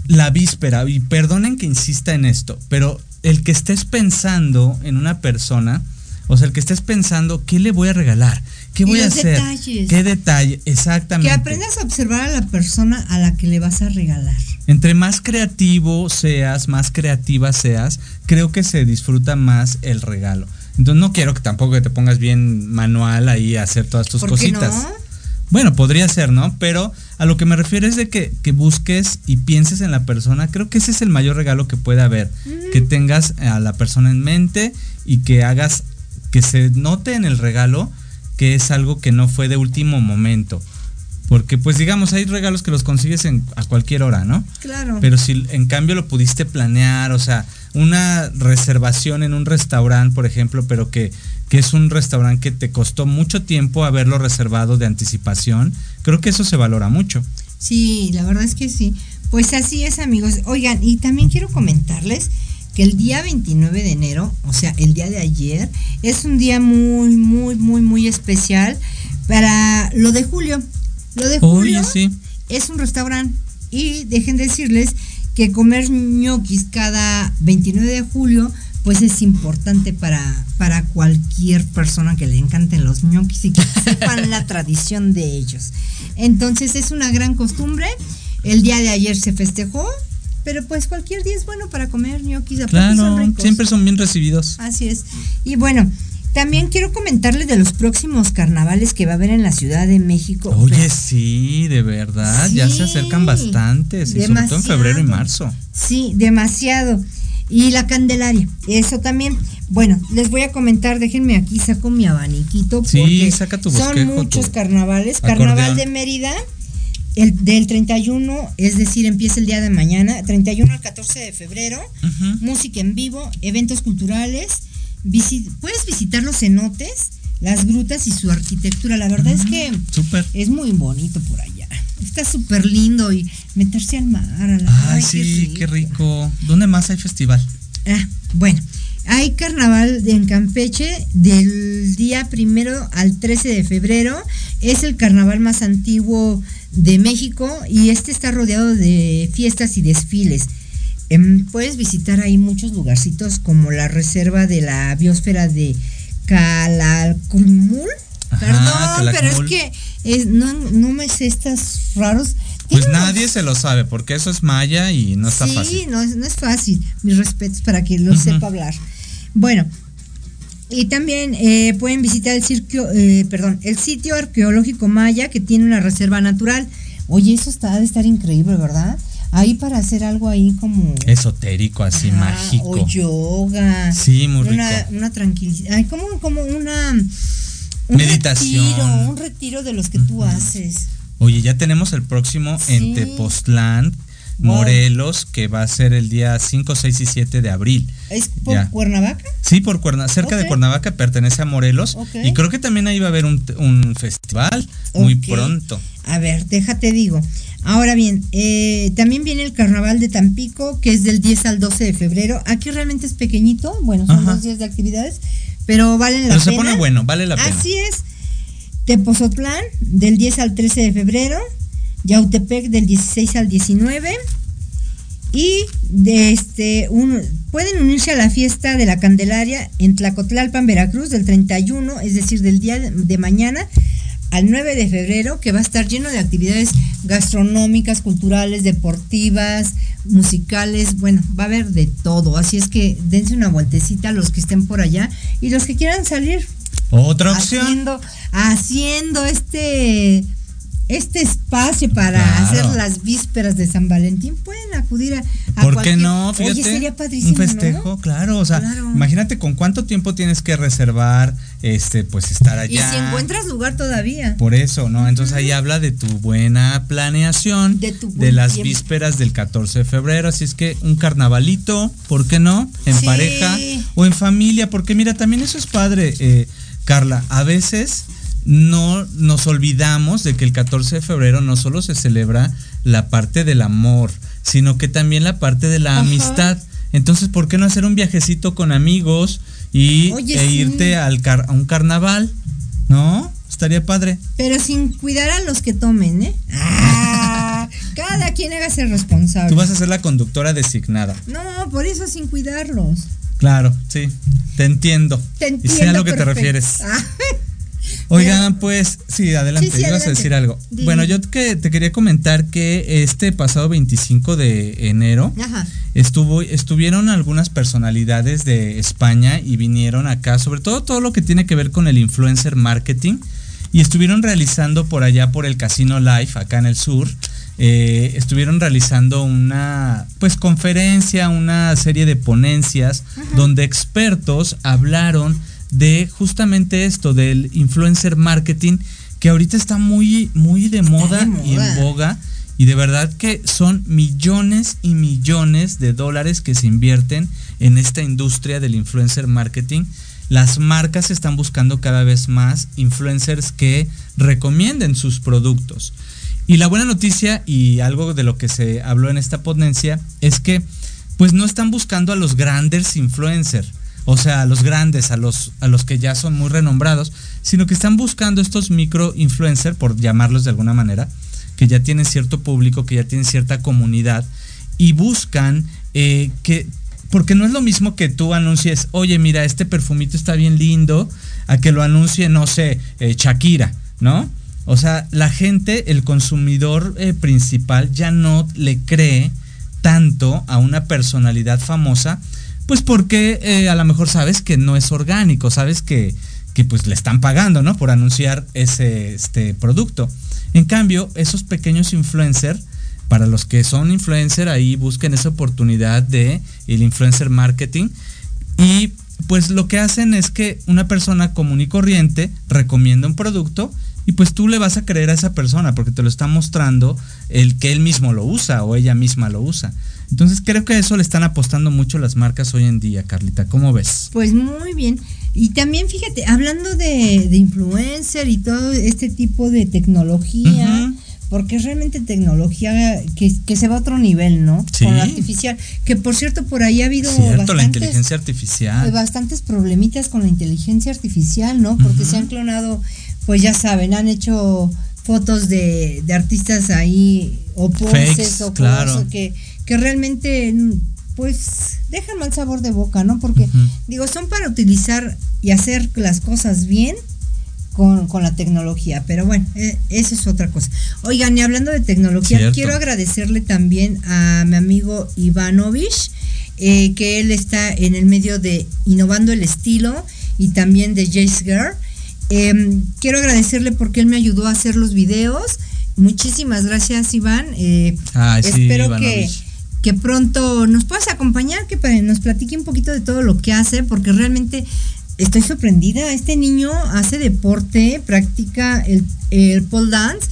Speaker 2: la víspera. Y perdonen que insista en esto, pero el que estés pensando en una persona, o sea, el que estés pensando, ¿qué le voy a regalar? ¿Qué
Speaker 1: Y
Speaker 2: voy a hacer?
Speaker 1: detalles.
Speaker 2: ¿Qué detalle? Exactamente.
Speaker 1: Que aprendas a observar a la persona a la que le vas a regalar.
Speaker 2: Entre más creativo seas, más creativa seas, creo que se disfruta más el regalo. Entonces no quiero que tampoco te pongas bien manual ahí a hacer todas tus
Speaker 1: ¿Por qué
Speaker 2: cositas.
Speaker 1: no?
Speaker 2: Bueno, podría ser, ¿no? Pero a lo que me refiero es de que, que busques y pienses en la persona. Creo que ese es el mayor regalo que puede haber. Que tengas a la persona en mente y que hagas que se note en el regalo que es algo que no fue de último momento. Porque pues digamos, hay regalos que los consigues en, a cualquier hora, ¿no?
Speaker 1: Claro.
Speaker 2: Pero si en cambio lo pudiste planear, o sea, una reservación en un restaurante, por ejemplo, pero que, que es un restaurante que te costó mucho tiempo haberlo reservado de anticipación, creo que eso se valora mucho.
Speaker 1: Sí, la verdad es que sí. Pues así es, amigos. Oigan, y también quiero comentarles que el día 29 de enero, o sea, el día de ayer, es un día muy, muy, muy, muy especial para lo de julio. Lo de julio
Speaker 2: Oye, sí.
Speaker 1: es un restaurante y dejen decirles que comer ñoquis cada 29 de julio pues es importante para, para cualquier persona que le encanten los ñoquis y que sepan la tradición de ellos. Entonces es una gran costumbre. El día de ayer se festejó, pero pues cualquier día es bueno para comer ñoquis. son ricos.
Speaker 2: siempre son bien recibidos.
Speaker 1: Así es. Y bueno, También quiero comentarles de los próximos carnavales que va a haber en la Ciudad de México.
Speaker 2: Oye, sí, de verdad, ya se acercan bastantes, y sobre todo en febrero y marzo.
Speaker 1: Sí, demasiado. Y la Candelaria, eso también. Bueno, les voy a comentar, déjenme aquí, saco mi abaniquito.
Speaker 2: Sí, saca tu
Speaker 1: Son muchos carnavales. Carnaval de Mérida, el del 31, es decir, empieza el día de mañana, 31 al 14 de febrero. Música en vivo, eventos culturales puedes visitar los cenotes, las grutas y su arquitectura. La verdad es que es muy bonito por allá. Está súper lindo y meterse al mar. A
Speaker 2: la Ay, sí, qué rico. ¿Dónde más hay festival?
Speaker 1: Ah, bueno, hay carnaval en Campeche del día primero al 13 de febrero. Es el carnaval más antiguo de México y este está rodeado de fiestas y desfiles. Em, puedes visitar ahí muchos lugarcitos como la reserva de la biosfera de Calakmul. Perdón, pero es que no, me sé estas raros.
Speaker 2: Pues nadie se lo sabe, porque eso es maya y no está fácil.
Speaker 1: Sí, no, no, es fácil. Mis respetos para quien lo sepa hablar. Bueno, y también eh, pueden visitar el, circo, eh, perdón, el sitio arqueológico maya que tiene una reserva natural. Oye, eso está de estar increíble, ¿verdad? Ahí para hacer algo ahí como
Speaker 2: esotérico, así mágico.
Speaker 1: O yoga.
Speaker 2: Sí, muy rico.
Speaker 1: Una tranquilidad, como, como una
Speaker 2: meditación.
Speaker 1: Retiro, un retiro de los que tú haces.
Speaker 2: Oye, ya tenemos el próximo en Tepoztlán, Morelos, que va a ser el día 5, 6 y 7 de abril.
Speaker 1: ¿Es por Cuernavaca?
Speaker 2: Sí, por Cuernavaca, cerca de Cuernavaca, pertenece a Morelos. Y creo que también ahí va a haber un, un festival muy pronto.
Speaker 1: A ver, déjate digo. Ahora bien, eh, también viene el carnaval de Tampico, que es del 10 al 12 de febrero. Aquí realmente es pequeñito, bueno, son dos días de actividades, pero valen la
Speaker 2: pero
Speaker 1: pena.
Speaker 2: se pone bueno, vale la pena.
Speaker 1: Así es. Tepozotlán, del 10 al 13 de febrero. Yautepec, del 16 al 19. Y de este, un, pueden unirse a la fiesta de la Candelaria en Tlacotlalpan, Veracruz, del 31, es decir, del día de mañana al 9 de febrero, que va a estar lleno de actividades gastronómicas, culturales, deportivas, musicales, bueno, va a haber de todo. Así es que dense una vueltecita a los que estén por allá y los que quieran salir.
Speaker 2: Otra opción.
Speaker 1: Haciendo, haciendo este este espacio para hacer las vísperas de San Valentín, pueden acudir a,
Speaker 2: ¿Por qué no? Fíjate, sería un festejo, claro, o sea, imagínate con cuánto tiempo tienes que reservar, este, pues estar allá.
Speaker 1: Y si encuentras lugar todavía.
Speaker 2: Por eso, ¿no? Entonces ahí habla de tu buena planeación, de, tu de las vísperas del 14 de febrero, así es que un carnavalito, ¿por qué no? En pareja o en familia, porque mira, también eso es padre, eh, Carla, a veces no nos olvidamos de que el 14 de febrero no solo se celebra la parte del amor, sino que también la parte de la amistad. Entonces, ¿por qué no hacer un viajecito con amigos y e irte al a un carnaval? ¿No? Estaría padre.
Speaker 1: Pero sin cuidar a los que tomen, ¿eh? Ah, cada quien haga ser responsable.
Speaker 2: Tú vas a ser la conductora designada.
Speaker 1: No, por eso sin cuidarlos.
Speaker 2: Claro, sí. Te entiendo.
Speaker 1: Te entiendo.
Speaker 2: Y sé a lo que te refieres. Ah. Oigan, pues, sí, adelante, ibas a decir algo. Bueno, yo que te quería comentar que este pasado 25 de enero estuvo estuvieron algunas personalidades de España y vinieron acá, sobre todo todo lo que tiene que ver con el influencer marketing y estuvieron realizando por allá por el Casino Life acá en el sur. Eh, estuvieron realizando una pues conferencia, una serie de ponencias donde expertos hablaron de justamente esto, del influencer marketing, que ahorita está muy, muy de moda, y en boga. Y de verdad que son millones y millones de dólares que se invierten en esta industria del influencer marketing. Las marcas están buscando cada vez más influencers que recomienden sus productos. Y la buena noticia y algo de lo que se habló en esta ponencia es que pues no están buscando a los grandes influencers o sea, a los grandes, a los, a los que ya son muy renombrados, sino que están buscando estos micro influencers, por llamarlos de alguna manera, que ya tienen cierto público, que ya tienen cierta comunidad, y buscan eh, que, porque no es lo mismo que tú anuncies, oye, mira, este perfumito está bien lindo, a que lo anuncie, no sé, eh, Shakira, ¿no? O sea, la gente, el consumidor eh, principal ya no le cree tanto a una personalidad famosa, pues porque eh, a lo mejor sabes que no es orgánico, sabes que, que pues le están pagando, ¿no? Por anunciar ese este producto. En cambio, esos pequeños influencers, para los que son influencer, ahí busquen esa oportunidad de el influencer marketing y pues lo que hacen es que una persona común y corriente recomienda un producto y pues tú le vas a creer a esa persona porque te lo está mostrando el que él mismo lo usa o ella misma lo usa. Entonces creo que a eso le están apostando mucho las marcas hoy en día, Carlita. ¿Cómo ves?
Speaker 1: Pues muy bien. Y también fíjate, hablando de, influencer y todo este tipo de tecnología, porque es realmente tecnología que, se va a otro nivel, ¿no?
Speaker 2: Sí.
Speaker 1: Con lo artificial. Que por cierto, por ahí ha habido
Speaker 2: cierto, la inteligencia artificial.
Speaker 1: bastantes problemitas con la inteligencia artificial, ¿no? Porque se han clonado, pues ya saben, han hecho fotos de, artistas ahí o poses o claro. que, que realmente pues dejan mal sabor de boca, ¿no? Porque digo, son para utilizar y hacer las cosas bien con, la tecnología, pero bueno, eh, eso es otra cosa. Oigan, y hablando de tecnología, quiero agradecerle también a mi amigo Ivanovich, eh, que él está en el medio de Innovando el Estilo y también de Jace Girl. Em, quiero agradecerle porque él me ayudó a hacer los videos. Muchísimas gracias, Iván. Eh, espero que que pronto nos puedas acompañar, que nos platique un poquito de todo lo que hace, porque realmente estoy sorprendida. Este niño hace deporte, practica el, el pole dance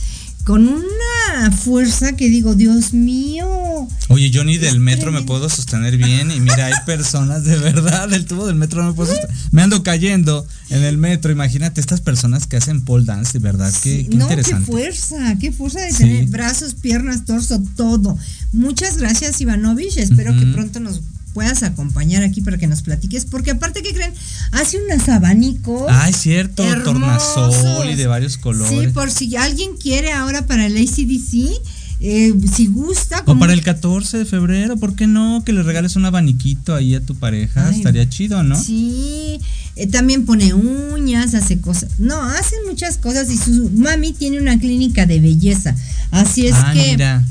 Speaker 1: con una fuerza que digo, Dios mío.
Speaker 2: Oye, yo ni del metro me puedo sostener bien y mira, hay personas de verdad del tubo del metro no me puedo sostener. Me ando cayendo en el metro, imagínate estas personas que hacen pole dance, de verdad, qué, qué no, qué
Speaker 1: fuerza, qué fuerza de tener brazos, piernas, torso, todo. Muchas gracias Ivanovich, espero que pronto nos puedas acompañar aquí para que nos platiques, porque aparte que creen, hace unos abanicos.
Speaker 2: Ah, es cierto, tornasol y de varios colores.
Speaker 1: Sí, por si alguien quiere ahora para el ACDC, eh, si gusta.
Speaker 2: O para el 14 de febrero, ¿por qué no? Que le regales un abaniquito ahí a tu pareja, estaría chido, ¿no?
Speaker 1: Sí, eh, también pone uñas, hace cosas. No, hace muchas cosas y su mami tiene una clínica de belleza. Así es ah, que... Mira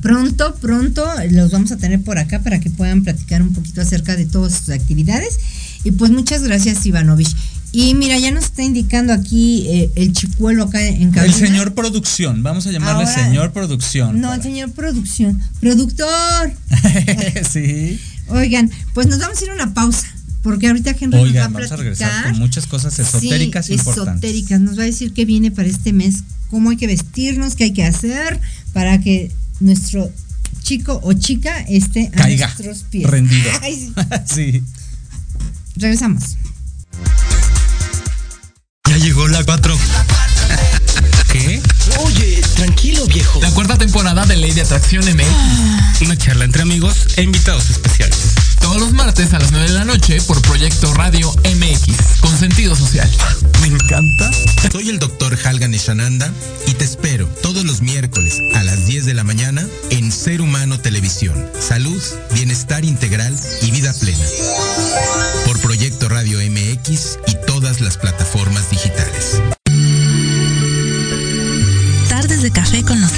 Speaker 1: pronto, pronto los vamos a tener por acá para que puedan platicar un poquito acerca de todas sus actividades. Y pues muchas gracias, Ivanovich. Y mira, ya nos está indicando aquí eh, el chicuelo acá en cabina.
Speaker 2: El señor producción, vamos a llamarle señor producción.
Speaker 1: No, el señor producción. Productor.
Speaker 2: sí.
Speaker 1: Oigan, pues nos vamos a ir a una pausa. Porque ahorita Henry
Speaker 2: nos va a vamos a regresar con muchas cosas esotéricas sí,
Speaker 1: esotéricas. Nos va a decir qué viene para este mes, cómo hay que vestirnos, qué hay que hacer para que nuestro chico o chica esté a nuestros pies.
Speaker 2: Rendido. sí.
Speaker 1: Regresamos.
Speaker 10: Ya llegó la 4.
Speaker 11: ¿Qué? Oye, tranquilo, viejo.
Speaker 10: La cuarta temporada de Ley de Atracción MX.
Speaker 11: Ah. Una charla entre amigos e invitados especiales.
Speaker 10: Todos los martes a las 9 de la noche por Proyecto Radio MX, con sentido social.
Speaker 11: Me encanta.
Speaker 12: Soy el doctor Halgan Eshananda y te espero todos los miércoles a las 10 de la mañana en Ser Humano Televisión. Salud, bienestar integral y vida plena. Por Proyecto Radio MX y todas las plataformas digitales.
Speaker 13: Tardes de café con Los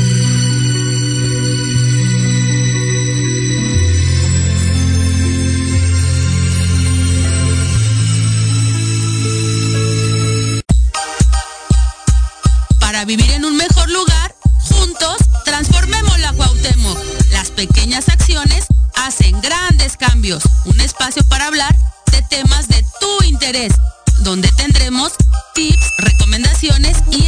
Speaker 6: Pequeñas acciones hacen grandes cambios. Un espacio para hablar de temas de tu interés, donde tendremos tips, recomendaciones y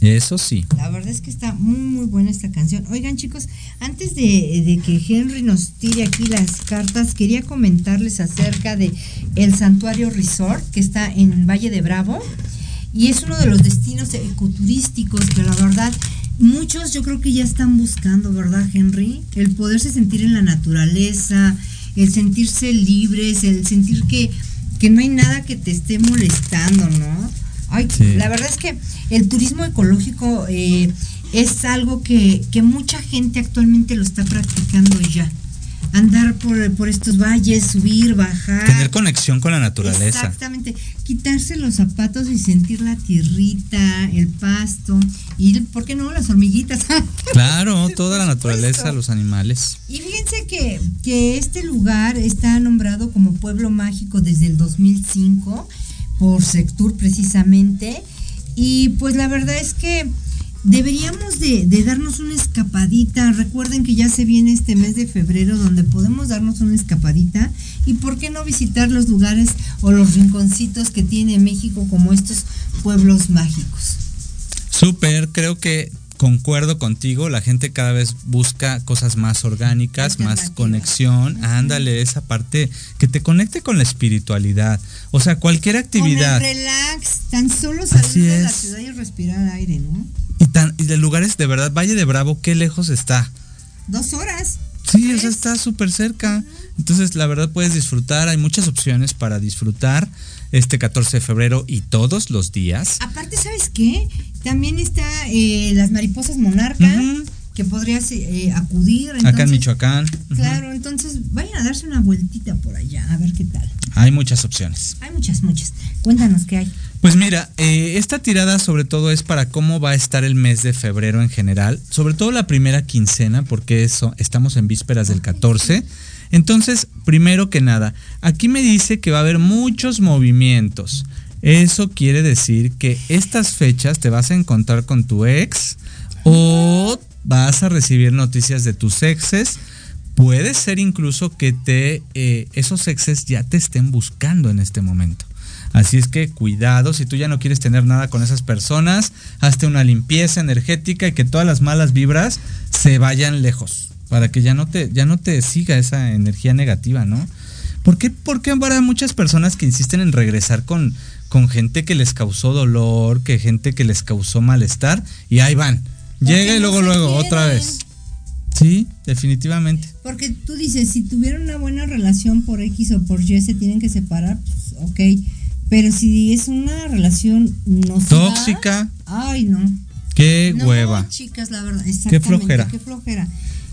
Speaker 2: Eso sí.
Speaker 1: La verdad es que está muy, muy buena esta canción. Oigan, chicos, antes de, que Henry nos tire aquí las cartas, quería comentarles acerca de el Santuario Resort, que está en Valle de Bravo. Y es uno de los destinos ecoturísticos que la verdad muchos yo creo que ya están buscando, ¿verdad, Henry? El poderse sentir en la naturaleza, el sentirse libres, el sentir que, que no hay nada que te esté molestando, ¿no? Ay, La verdad es que el turismo ecológico eh, es algo que, que mucha gente actualmente lo está practicando ya andar por, por, estos valles, subir, bajar.
Speaker 2: Tener conexión con la naturaleza.
Speaker 1: Exactamente. Quitarse los zapatos y sentir la tierrita, el pasto y, ¿por qué no? Las hormiguitas.
Speaker 2: claro, toda la naturaleza, los animales.
Speaker 1: Y fíjense que, que este lugar está nombrado como pueblo mágico desde el 2005 por Sectur precisamente. Y pues la verdad es que deberíamos de, de, darnos una escapadita. Recuerden que ya se viene este mes de febrero donde podemos darnos una escapadita. Y por qué no visitar los lugares o los rinconcitos que tiene México como estos pueblos mágicos.
Speaker 2: Súper, creo que concuerdo contigo, la gente cada vez busca cosas más orgánicas, más conexión, ándale, esa parte que te conecte con la espiritualidad. O sea, cualquier actividad.
Speaker 1: Con el relax, tan solo salir de la ciudad y respirar aire, ¿no?
Speaker 2: Y, tan, y de lugares, de verdad, Valle de Bravo, ¿qué lejos está?
Speaker 1: Dos horas.
Speaker 2: Sí, o sea, está súper cerca. Entonces, la verdad, puedes disfrutar. Hay muchas opciones para disfrutar este 14 de febrero y todos los días.
Speaker 1: Aparte, ¿sabes qué? También está eh, las mariposas monarca. Uh -huh. Que podrías eh, acudir.
Speaker 2: Entonces, Acá en Michoacán.
Speaker 1: Claro, uh -huh. entonces vayan a darse una vueltita por allá, a ver qué tal.
Speaker 2: Hay muchas opciones.
Speaker 1: Hay muchas, muchas. Cuéntanos qué hay.
Speaker 2: Pues mira, eh, esta tirada sobre todo es para cómo va a estar el mes de febrero en general, sobre todo la primera quincena, porque eso, estamos en vísperas del 14. Entonces, primero que nada, aquí me dice que va a haber muchos movimientos. Eso quiere decir que estas fechas te vas a encontrar con tu ex o vas a recibir noticias de tus exes. Puede ser incluso que te eh, esos exes ya te estén buscando en este momento. Así es que cuidado, si tú ya no quieres tener nada con esas personas, hazte una limpieza energética y que todas las malas vibras se vayan lejos, para que ya no te, ya no te siga esa energía negativa, ¿no? ¿Por qué, por qué habrá muchas personas que insisten en regresar con, con gente que les causó dolor, que gente que les causó malestar, y ahí van. Llega y luego, no luego, quieren? otra vez. Sí, definitivamente.
Speaker 1: Porque tú dices, si tuvieron una buena relación por X o por Y, se tienen que separar, pues ok pero si es una relación nociva,
Speaker 2: tóxica.
Speaker 1: Ay, no.
Speaker 2: Qué
Speaker 1: no,
Speaker 2: hueva.
Speaker 1: chicas, la verdad. Exactamente,
Speaker 2: Qué flojera.
Speaker 1: Qué flojera.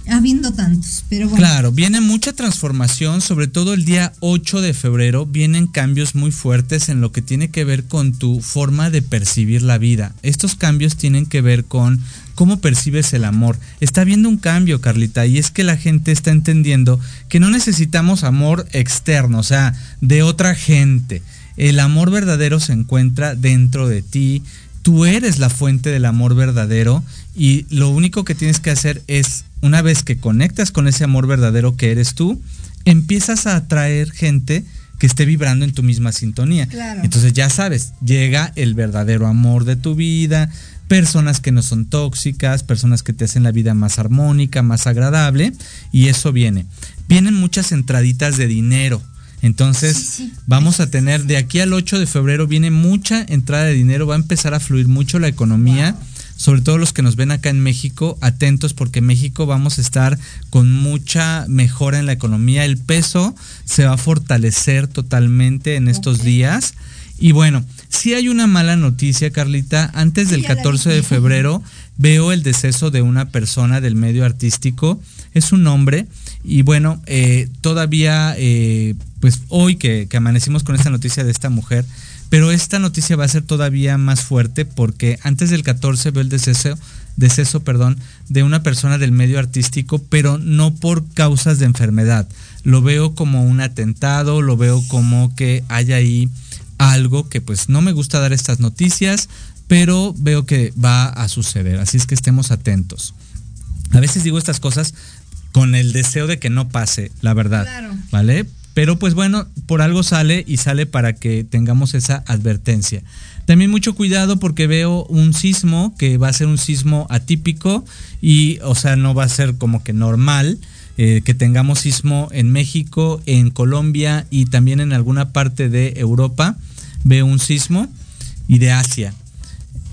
Speaker 1: Habiendo tantos, pero bueno.
Speaker 2: Claro, viene mucha transformación, sobre todo el día 8 de febrero, vienen cambios muy fuertes en lo que tiene que ver con tu forma de percibir la vida. Estos cambios tienen que ver con cómo percibes el amor. Está habiendo un cambio, Carlita, y es que la gente está entendiendo que no necesitamos amor externo, o sea, de otra gente. El amor verdadero se encuentra dentro de ti. Tú eres la fuente del amor verdadero y lo único que tienes que hacer es, una vez que conectas con ese amor verdadero que eres tú, empiezas a atraer gente que esté vibrando en tu misma sintonía.
Speaker 1: Claro.
Speaker 2: Entonces ya sabes, llega el verdadero amor de tu vida, personas que no son tóxicas, personas que te hacen la vida más armónica, más agradable, y eso viene. Vienen muchas entraditas de dinero. Entonces,
Speaker 1: Sí, sí.
Speaker 2: vamos a tener de aquí al 8 de febrero viene mucha entrada de dinero, va a empezar a fluir mucho la economía, sobre todo los que nos ven acá en México, atentos porque México vamos a estar con mucha mejora en la economía. El peso se va a fortalecer totalmente en estos días. Y bueno, si hay una mala noticia, Carlita. Antes del 14 de febrero veo el deceso de una persona del medio artístico. Es un hombre. Y bueno, eh, todavía, eh, pues hoy que, que amanecimos con esta noticia de esta mujer, pero esta noticia va a ser todavía más fuerte porque antes del 14 veo el deceso, deceso perdón, de una persona del medio artístico, pero no por causas de enfermedad. Lo veo como un atentado, lo veo como que hay ahí algo que pues no me gusta dar estas noticias, pero veo que va a suceder, así es que estemos atentos. A veces digo estas cosas con el deseo de que no pase, la verdad, ¿vale? Pero pues bueno, por algo sale y sale para que tengamos esa advertencia. También mucho cuidado porque veo un sismo que va a ser un sismo atípico y, o sea, no va a ser como que normal. Eh, que tengamos sismo en México, en Colombia y también en alguna parte de Europa. Veo un sismo y de Asia.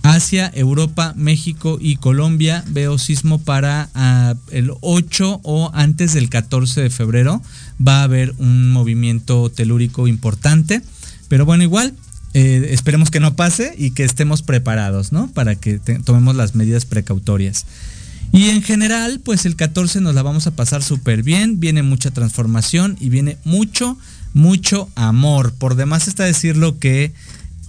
Speaker 2: Asia, Europa, México y Colombia veo sismo para ah, el 8 o antes del 14 de febrero. Va a haber un movimiento telúrico importante. Pero bueno, igual, eh, esperemos que no pase y que estemos preparados, ¿no? Para que tomemos las medidas precautorias. Y en general, pues el 14 nos la vamos a pasar súper bien. Viene mucha transformación y viene mucho, mucho amor. Por demás está decir lo que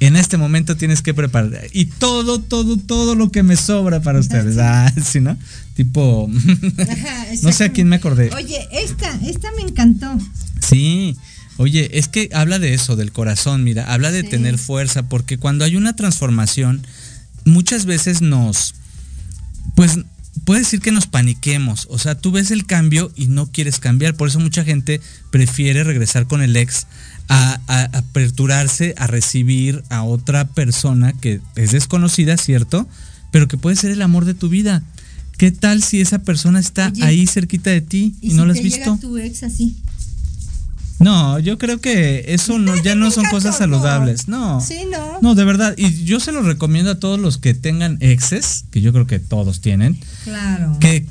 Speaker 2: en este momento tienes que preparar. Y todo, todo, todo lo que me sobra para ustedes. Ah, sí, ¿no? Tipo, no sé a quién me acordé.
Speaker 1: Oye, esta, esta me encantó.
Speaker 2: Sí. Oye, es que habla de eso, del corazón, mira, habla de tener fuerza, porque cuando hay una transformación, muchas veces nos, pues, puede decir que nos paniquemos, o sea, tú ves el cambio y no quieres cambiar, por eso mucha gente prefiere regresar con el ex a, aperturarse a recibir a otra persona que es desconocida, ¿cierto? Pero que puede ser el amor de tu vida. ¿Qué tal si esa persona está ahí cerquita de ti y, no la has visto?
Speaker 1: tu ex así?
Speaker 2: No, yo creo que eso no, ya no son cosas saludables. No.
Speaker 1: Sí, no.
Speaker 2: No, de verdad. Y yo se lo recomiendo a todos los que tengan exes, que yo creo que todos tienen.
Speaker 1: Claro.
Speaker 2: Que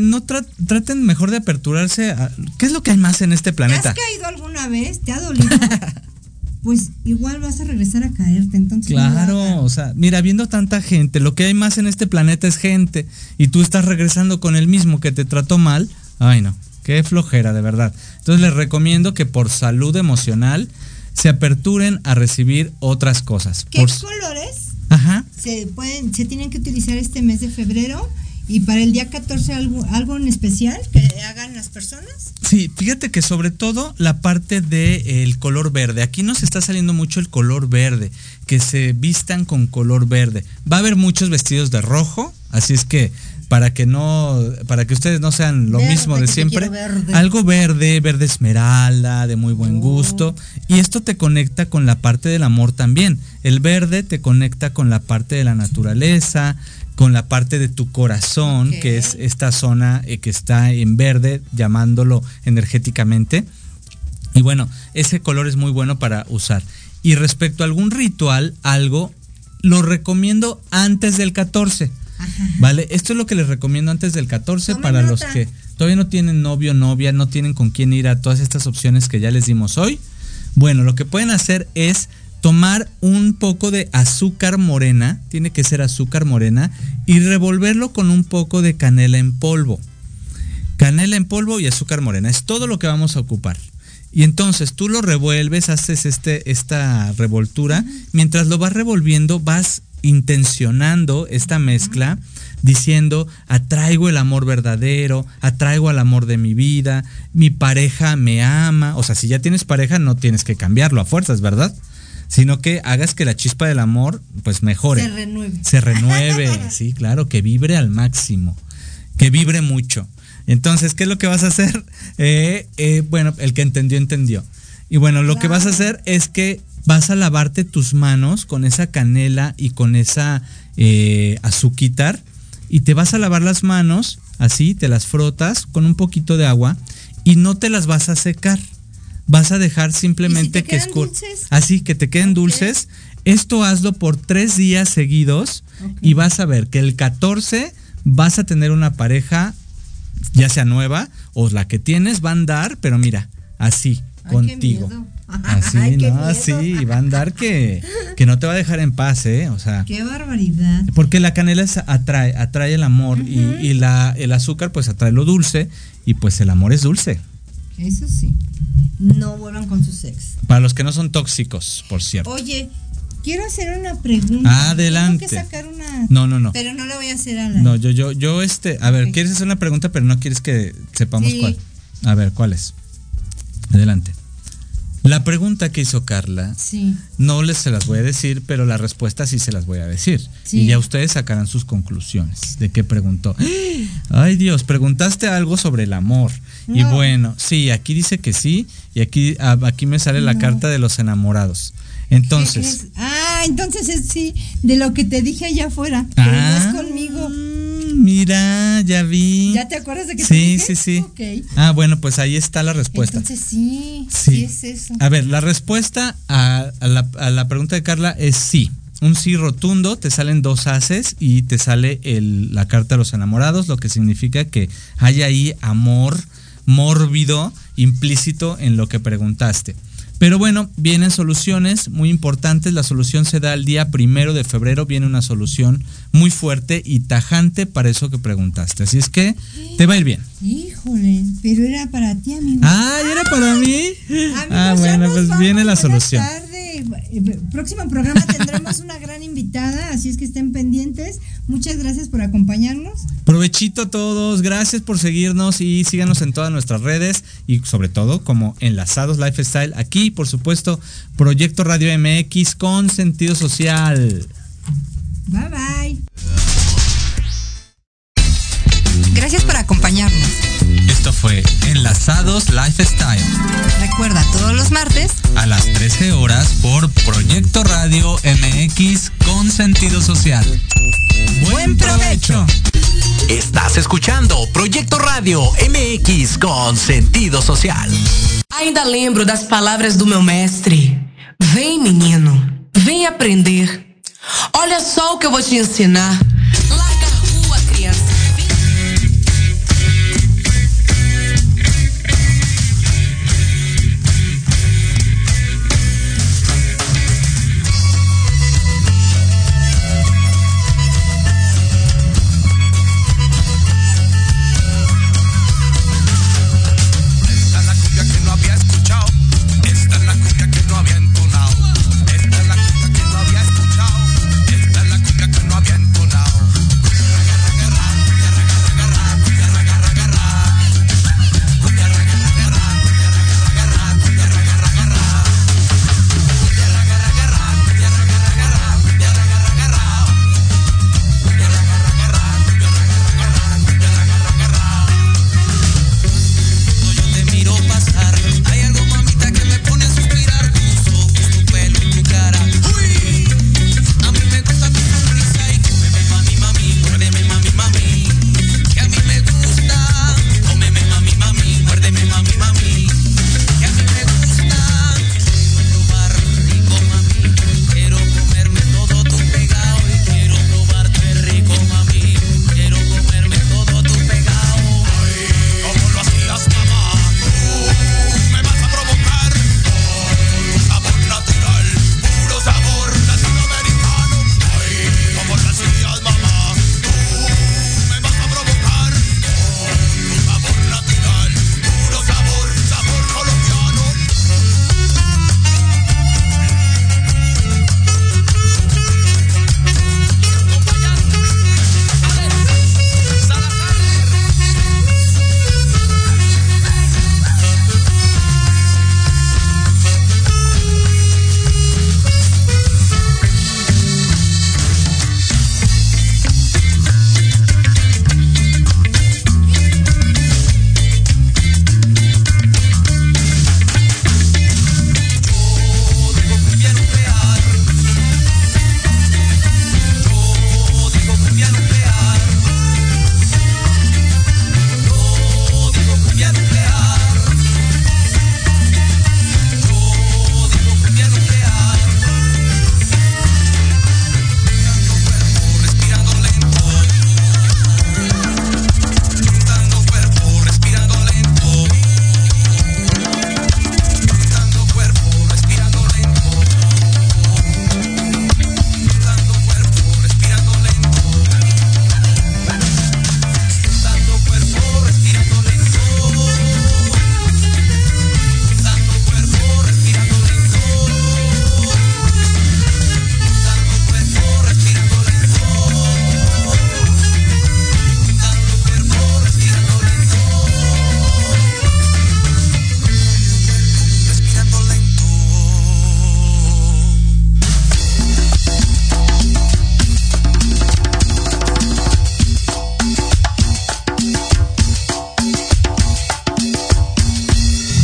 Speaker 2: no traten mejor de aperturarse a, ¿Qué es lo que hay más en este planeta?
Speaker 1: ¿Has caído alguna vez? ¿Te ha dolido? pues igual vas a regresar a caerte, entonces.
Speaker 2: Claro, o sea, mira, viendo tanta gente, lo que hay más en este planeta es gente y tú estás regresando con el mismo que te trató mal. Ay, no, qué flojera, de verdad. Entonces les recomiendo que por salud emocional se aperturen a recibir otras cosas.
Speaker 1: ¿Qué colores?
Speaker 2: Ajá.
Speaker 1: Se pueden se tienen que utilizar este mes de febrero ¿Y para el día 14 algo, algo en especial que hagan las personas?
Speaker 2: Sí, fíjate que sobre todo la parte del color verde. Aquí nos está saliendo mucho el color verde, que se vistan con color verde. Va a haber muchos vestidos de rojo, así es que para que no, para que ustedes no sean lo mismo de siempre, algo verde, verde esmeralda, de muy buen gusto. Y esto te conecta con la parte del amor también. El verde te conecta con la parte de la naturaleza, con la parte de tu corazón, que es esta zona eh, que está en verde, llamándolo energéticamente. Y bueno, ese color es muy bueno para usar. Y respecto a algún ritual, algo, lo recomiendo antes del 14. ¿Vale? Esto es lo que les recomiendo antes del 14 para los que todavía no tienen novio, novia, no tienen con quién ir a todas estas opciones que ya les dimos hoy. Bueno, lo que pueden hacer es tomar un poco de azúcar morena, tiene que ser azúcar morena, y revolverlo con un poco de canela en polvo. Canela en polvo y azúcar morena, es todo lo que vamos a ocupar. Y entonces tú lo revuelves, haces este, esta revoltura, mientras lo vas revolviendo vas intencionando esta mezcla diciendo, atraigo el amor verdadero, atraigo al amor de mi vida, mi pareja me ama, o sea, si ya tienes pareja no tienes que cambiarlo a fuerzas, ¿verdad? sino que hagas que la chispa del amor pues mejore.
Speaker 1: Se renueve.
Speaker 2: Se renueve, sí, claro, que vibre al máximo, que vibre mucho. Entonces, ¿qué es lo que vas a hacer? Eh, eh, bueno, el que entendió, entendió. Y bueno, lo que vas a hacer es que vas a lavarte tus manos con esa canela y con esa eh, azuquitar y te vas a lavar las manos así, te las frotas con un poquito de agua y no te las vas a secar vas a dejar simplemente que escurra. Así que te queden dulces. Esto hazlo por tres días seguidos y vas a ver que el 14 vas a tener una pareja, ya sea nueva o la que tienes, va a andar, pero mira, así, contigo. Así, ¿no? Así, va a andar que, que no te va a dejar en paz, ¿eh? O sea.
Speaker 1: Qué barbaridad.
Speaker 2: Porque la canela atrae, atrae el amor y, y, la, el azúcar pues atrae lo dulce y pues el amor es dulce.
Speaker 1: Eso sí. No vuelvan con su sex.
Speaker 2: Para los que no son tóxicos, por cierto.
Speaker 1: Oye, quiero hacer una pregunta.
Speaker 2: Adelante.
Speaker 1: Tengo que sacar una.
Speaker 2: No, no, no.
Speaker 1: Pero no la voy a hacer a la.
Speaker 2: No, yo, yo, yo, este. A ver, quieres hacer una pregunta, pero no quieres que sepamos
Speaker 1: Sí.
Speaker 2: cuál. A ver, ¿cuál es? Adelante. La pregunta que hizo Carla,
Speaker 1: Sí.
Speaker 2: no les se las voy a decir, pero la respuesta sí se las voy a decir.
Speaker 1: Sí.
Speaker 2: Y ya ustedes sacarán sus conclusiones de qué preguntó. Ay Dios, preguntaste algo sobre el amor. Y
Speaker 1: No.
Speaker 2: bueno, sí, aquí dice que sí, y aquí, a- aquí me sale la carta de los enamorados.
Speaker 1: ¿Qué
Speaker 2: Entonces?
Speaker 1: Ah, entonces es sí, de lo que te dije allá afuera. Pero no
Speaker 2: Ah.
Speaker 1: es conmigo.
Speaker 2: Mira, ya vi.
Speaker 1: ¿Ya te acuerdas de que te
Speaker 2: Sí,
Speaker 1: dije?
Speaker 2: sí, sí.
Speaker 1: Ok.
Speaker 2: Ah, bueno, pues ahí está la respuesta.
Speaker 1: Entonces sí,
Speaker 2: Sí.
Speaker 1: sí, es eso.
Speaker 2: A ver, la respuesta a, a la, a la pregunta de Carla es sí. Un sí rotundo, te salen dos haces y te sale el- la carta de los enamorados, lo que significa que hay ahí amor mórbido implícito en lo que preguntaste. Pero bueno, vienen soluciones muy importantes. La solución se da el día primero de febrero. Viene una solución muy fuerte y tajante para eso que preguntaste. Así es que te va a ir bien.
Speaker 1: Híjole, pero era para ti, amigo.
Speaker 2: Ah, ¿y era para mí?
Speaker 1: Amigos,
Speaker 2: Ah, bueno, pues viene la solución.
Speaker 1: Eh, Próximo programa tendremos una gran invitada, así es que estén pendientes. Muchas gracias por acompañarnos.
Speaker 2: Provechito a todos, gracias por seguirnos y síganos en todas nuestras redes y sobre todo como Enlazados Lifestyle aquí, por supuesto, Proyecto Radio MX con sentido social.
Speaker 1: Bye bye.
Speaker 14: Gracias por acompañarnos.
Speaker 2: Esto fue Enlazados Lifestyle
Speaker 14: Recuerda todos los martes
Speaker 2: a las 13 horas por Proyecto Radio MX con sentido social.
Speaker 14: Buen provecho.
Speaker 15: Estás escuchando Proyecto Radio MX com sentido social.
Speaker 16: Ainda lembro das palavras do meu mestre. Vem, menino, vem aprender. Olha só o que eu vou te ensinar.